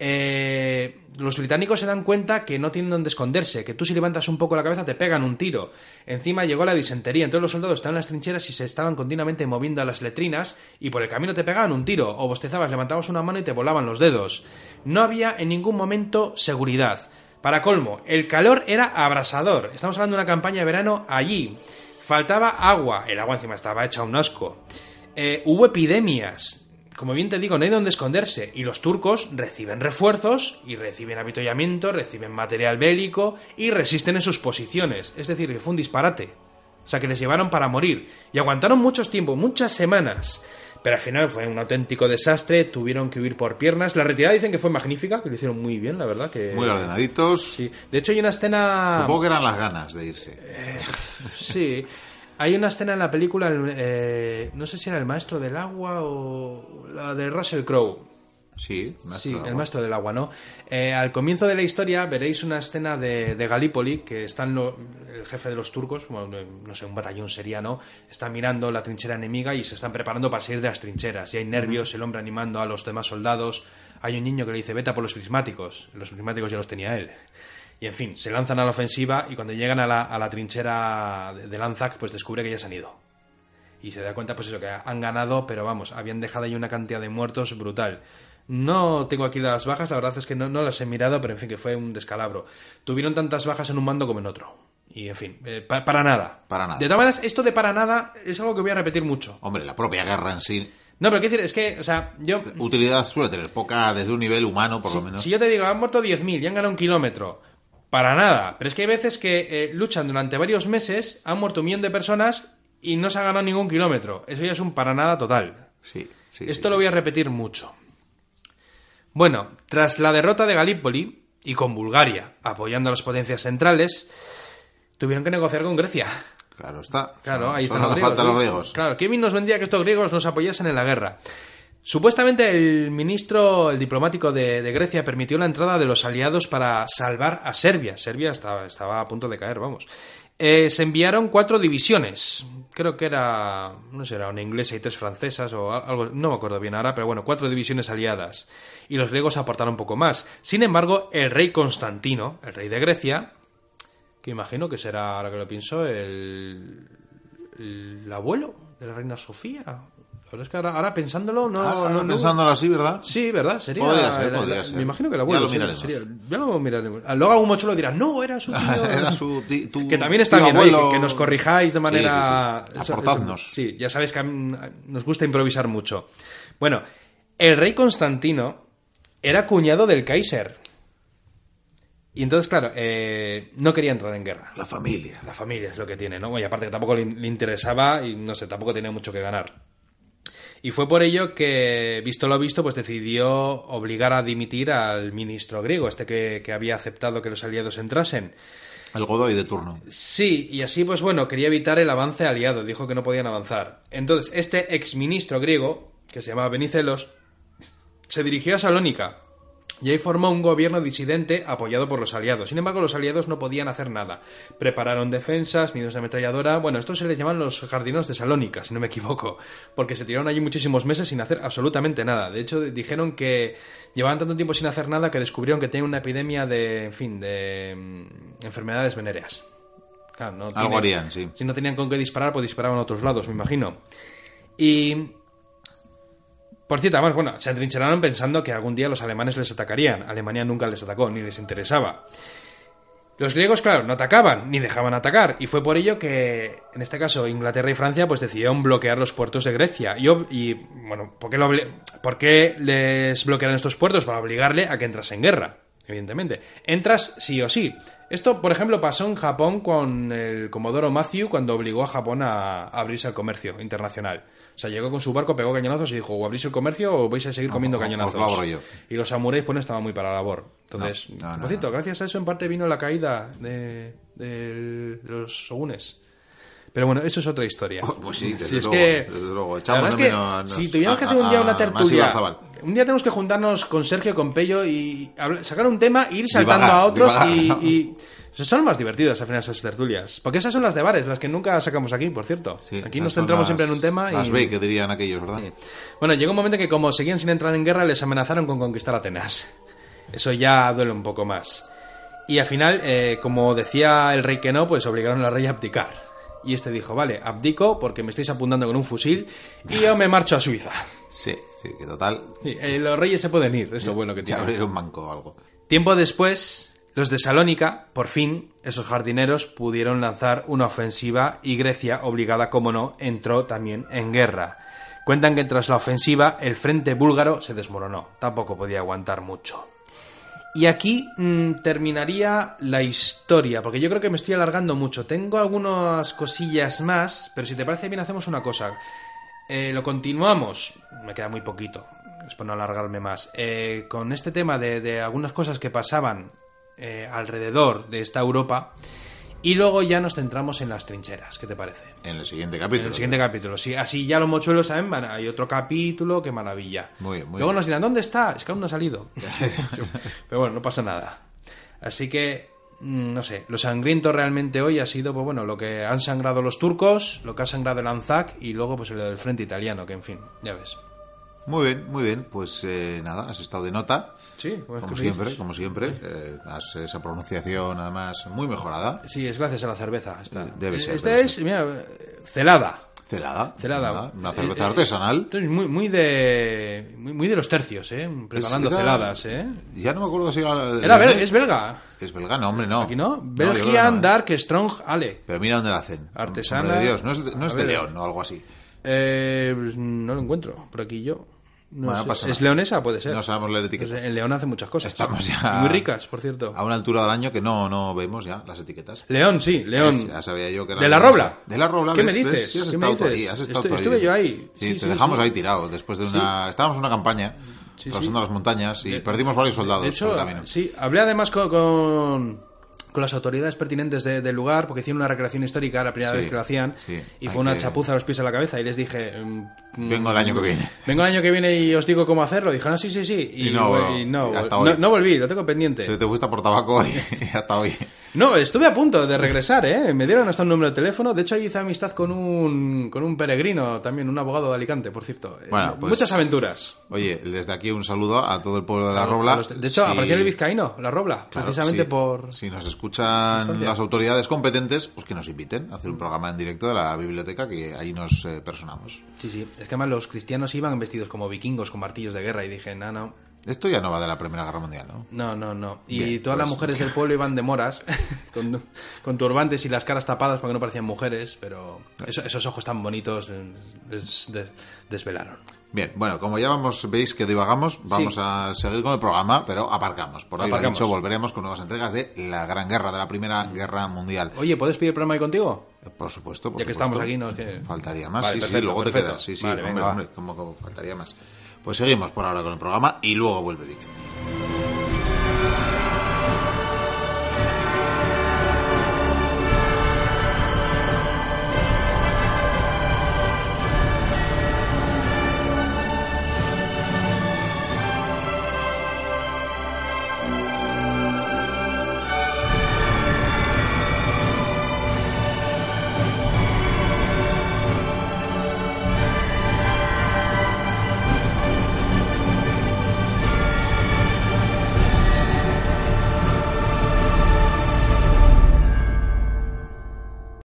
eh, los británicos se dan cuenta que no tienen donde esconderse, que tú si levantas un poco la cabeza te pegan un tiro. Encima llegó la disentería, entonces los soldados estaban en las trincheras y se estaban continuamente moviendo a las letrinas y por el camino te pegaban un tiro, o bostezabas, levantabas una mano y te volaban los dedos. No había en ningún momento seguridad. Para colmo, el calor era abrasador. Estamos hablando de una campaña de verano allí. Faltaba agua, el agua encima estaba hecha un asco. Eh, hubo epidemias, como bien te digo, no hay donde esconderse. Y los turcos reciben refuerzos y reciben avituallamiento, reciben material bélico y resisten en sus posiciones. Es decir, que fue un disparate. O sea, que les llevaron para morir. Y aguantaron muchos tiempos, muchas semanas. Pero al final fue un auténtico desastre, tuvieron que huir por piernas. La retirada dicen que fue magnífica, que lo hicieron muy bien, la verdad. que Muy ordenaditos. Sí. De hecho, hay una escena. Supongo que eran las ganas de irse. Eh, sí. Hay una escena en la película, eh, no sé si era el maestro del agua o la de Russell Crowe. Sí, maestro Sí, del el maestro del agua, ¿no? Eh, al comienzo de la historia veréis una escena de, de Galípoli, que están lo- el jefe de los turcos, bueno, no sé, un batallón sería, ¿no? Está mirando la trinchera enemiga y se están preparando para salir de las trincheras. Y hay nervios, el hombre animando a los demás soldados. Hay un niño que le dice, vete por los prismáticos. Los prismáticos ya los tenía él. Y en fin, se lanzan a la ofensiva y cuando llegan a la, a la trinchera de, de Lanzac, pues descubre que ya se han ido. Y se da cuenta, pues eso, que han ganado, pero vamos, habían dejado ahí una cantidad de muertos brutal. No tengo aquí las bajas, la verdad es que no, no las he mirado, pero en fin, que fue un descalabro. Tuvieron tantas bajas en un bando como en otro. Y en fin, eh, pa- para nada. Para nada. De todas maneras, esto de para nada es algo que voy a repetir mucho. Hombre, la propia guerra en sí, No, pero quiero decir, es que, o sea, yo. utilidad suele tener poca desde un nivel humano, por lo menos. Si yo te digo, han muerto 10.000 y han ganado un kilómetro, para nada. Pero es que hay veces que eh, luchan durante varios meses, han muerto un millón de personas y no se ha ganado ningún kilómetro. Eso ya es un para nada total. Sí, sí, Esto sí, lo sí. voy a repetir mucho. Bueno, tras la derrota de Galípoli y con Bulgaria apoyando a las potencias centrales, tuvieron que negociar con Grecia. Claro está. Claro, ahí están los griegos. los griegos. Claro, qué bien nos vendría que estos griegos nos apoyasen en la guerra. Supuestamente el ministro, el diplomático de, de Grecia, permitió la entrada de los aliados para salvar a Serbia. Serbia estaba, estaba a punto de caer, vamos. Eh, se enviaron cuatro divisiones. Creo que era, no sé, era una inglesa y tres francesas o al- algo, no me acuerdo bien ahora, pero bueno, cuatro divisiones aliadas. Y los griegos aportaron poco más. Sin embargo, el rey Constantino, el rey de Grecia, que imagino que será, ahora que lo pienso, el, el abuelo de la reina Sofía. La verdad es que ahora, ahora pensándolo, no, Ahora no- no- pensándolo así, ¿verdad? Sí, ¿verdad? Sería. Podría ser, la- podría la- ser. Me imagino que el Ya abuelo. lo sí, miraremos. sería- ya lo miraremos. Luego algún mochuelo dirá, no, era su tío. Era su tu que también está tío bien, oye, abuelo. que, que nos corrijáis de manera. sí, sí. Aportadnos. eso- sí, ya sabéis que a mí nos gusta improvisar mucho. Bueno, el rey Constantino era cuñado del Kaiser. Y entonces, claro, eh, no quería entrar en guerra. La familia. La familia es lo que tiene, ¿no? Y aparte que tampoco le, le interesaba y no sé, tampoco tenía mucho que ganar. Y fue por ello que, visto lo visto, pues decidió obligar a dimitir al ministro griego, este que, que había aceptado que los aliados entrasen. El Godoy de turno. Sí, y así, pues bueno, quería evitar el avance aliado, dijo que no podían avanzar. Entonces, este exministro griego, que se llamaba Benicelos, se dirigió a Salónica y ahí formó un gobierno disidente apoyado por los aliados. Sin embargo, los aliados no podían hacer nada. Prepararon defensas, nidos de ametralladora. Bueno, estos se les llaman los jardinos de Salónica, si no me equivoco, porque se tiraron allí muchísimos meses sin hacer absolutamente nada. De hecho, dijeron que llevaban tanto tiempo sin hacer nada que descubrieron que tenían una epidemia de, en fin, de mm, enfermedades venéreas. Claro, no Algo harían, sí. Si no tenían con qué disparar, pues disparaban a otros lados, me imagino. Y por cierto, además, bueno, se atrincheraron pensando que algún día los alemanes les atacarían. Alemania nunca les atacó, ni les interesaba. Los griegos, claro, no atacaban, ni dejaban atacar, y fue por ello que, en este caso, Inglaterra y Francia, pues decidieron bloquear los puertos de Grecia. Y, y, bueno, ¿por qué, lo ¿por qué les bloquearon estos puertos? Para obligarle a que entrase en guerra, evidentemente. Entras sí o sí. Esto, por ejemplo, pasó en Japón con el Comodoro Matthew cuando obligó a Japón a abrirse al comercio internacional. O sea, llegó con su barco, pegó cañonazos y dijo, o abrís el comercio o vais a seguir comiendo os cañonazos. lo abro yo. Y los samuráis pues no estaban muy para la labor. Entonces, No, por cierto, gracias a eso en parte vino la caída de, los shogunes. Pero bueno, eso es otra historia. Oh, pues sí, desde Si es luego, que, desde luego. Echamos es que menos si tuviéramos que hacer un día una tertulia, un día tenemos que juntarnos con Sergio, con Pello y sacar un tema, e ir saltando Divagar, a otros divagar, y, ¿no? y- son más divertidas al final esas tertulias. Porque esas son las de bares, las que nunca sacamos aquí, por cierto. Sí, aquí nos centramos las- siempre en un tema Las y... B, que dirían aquellos, ¿verdad? Sí. Bueno, llegó un momento que como seguían sin entrar en guerra, les amenazaron con conquistar Atenas. Eso ya duele un poco más. Y al final, eh, como decía el rey que no, pues obligaron al rey a abdicar. Y este dijo, vale, abdico porque me estáis apuntando con un fusil y yo me marcho a Suiza. Sí, sí, que total. Sí, eh, los reyes se pueden ir, es lo bueno que tiene. abrir un banco o algo. Tiempo después, los de Salónica, por fin, esos jardineros pudieron lanzar una ofensiva y Grecia, obligada como no, entró también en guerra. Cuentan que tras la ofensiva el frente búlgaro se desmoronó, tampoco podía aguantar mucho. Y aquí mm, terminaría la historia, porque yo creo que me estoy alargando mucho. Tengo algunas cosillas más, pero si te parece bien hacemos una cosa. Eh, lo continuamos, me queda muy poquito, es por no alargarme más. Eh, con este tema de, de algunas cosas que pasaban eh, alrededor de esta Europa, y luego ya nos centramos en las trincheras, ¿qué te parece? En el siguiente En capítulo. el siguiente capítulo, sí, así ya los mochuelos saben, van- hay otro capítulo, qué maravilla. Muy bien, muy Luego bien. nos dirán, ¿dónde está? Es que aún no ha salido. Pero bueno, no pasa nada. Así que, mm, no sé, lo sangriento realmente hoy ha sido, pues bueno, lo que han sangrado los turcos, lo que ha sangrado el Anzac y luego pues el del frente italiano, que en fin, ya ves. Muy bien, muy bien. Pues eh, nada, has estado de nota. Sí, pues, Como ¿qué me siempre, dices? como siempre. Eh, has- esa pronunciación, además, muy mejorada. Sí, es gracias a la cerveza. Esta. Debe ser, Esta es, mira, celada. Celada. Celada. Una Eh, cerveza eh, artesanal. Entonces, muy, muy de muy, muy de los tercios, ¿eh? Preparando era- celadas, ¿eh? Ya no me acuerdo si era... de Era es belga. Es belga, no, hombre, no. Aquí no. Belgian no, ¿eh? Dark Strong Ale. Pero mira dónde la hacen. Artesana. Hombre de Dios, no es de, no es de. León o algo así. Eh, pues no lo encuentro. Por aquí yo. No Bueno, sé. pasa ¿Es leonesa? Puede ser. No sabemos leer Pues etiquetas. en León hace muchas cosas. Estamos ya- muy ricas, por cierto. A una altura del año que no, no vemos ya las etiquetas. León, sí, León. Ya sabía yo que era ¿De la. Robla? De la Robla. ¿Qué ¿ves? me dices? Sí, has ¿Qué me estado dices? ahí, has estado ahí. estuve yo ahí. Sí, Sí, te sí, dejamos sí. ahí tirado después de Sí. una... Estábamos en una campaña, Sí, pasando sí. las montañas y De- perdimos varios soldados De hecho, por el camino. sí, hablé además con, con, con las autoridades pertinentes de- del lugar, porque hicieron una recreación histórica, la primera Sí, vez que lo hacían, sí, y fue una que- chapuza a los pies a la cabeza, y les dije... mm, Vengo el año que viene. Vengo el año que viene y os digo cómo hacerlo. Dijeron, ah, sí, sí, sí. Y no, y no, y hasta no, hoy. no volví, lo tengo pendiente. Te, te fuiste por tabaco y, y hasta hoy. No, estuve a punto de regresar, ¿eh? Me dieron hasta un número de teléfono. De hecho, ahí hice amistad con un, con un peregrino, también un abogado de Alicante, por cierto. Eh, Bueno, pues- Muchas aventuras. Oye, desde aquí un saludo a todo el pueblo de La Robla. De hecho, Si- apareció el vizcaíno, la Robla, Claro, precisamente sí. por... Si nos escuchan las autoridades competentes, pues que nos inviten a hacer un programa en directo de la biblioteca que ahí nos eh, personamos. Sí, sí. Es que además los cristianos iban vestidos como vikingos con martillos de guerra y dije, no, no, Esto ya no va de la Primera Guerra Mundial, ¿no? no, no, no. Y Bien, todas las pues- mujeres del pueblo iban de moras, con, con turbantes y las caras tapadas para que no parecían mujeres, pero eso- esos ojos tan bonitos les desvelaron. Bien, bueno, como ya vamos, veis que divagamos, vamos a seguir con el programa, pero aparcamos. Por ahí dicho, volveremos con nuevas entregas de la Gran Guerra, de la Primera Guerra Mundial. Oye, ¿puedes pedir programa ahí contigo? Eh, Por supuesto, por Ya que supuesto. estamos aquí, no es que- Faltaría más, Vale, sí, sí, perfecto, luego te quedas. Sí, sí, Vale, hombre, venga, hombre, como, como faltaría más. Pues seguimos por ahora con el programa y luego vuelve Viking.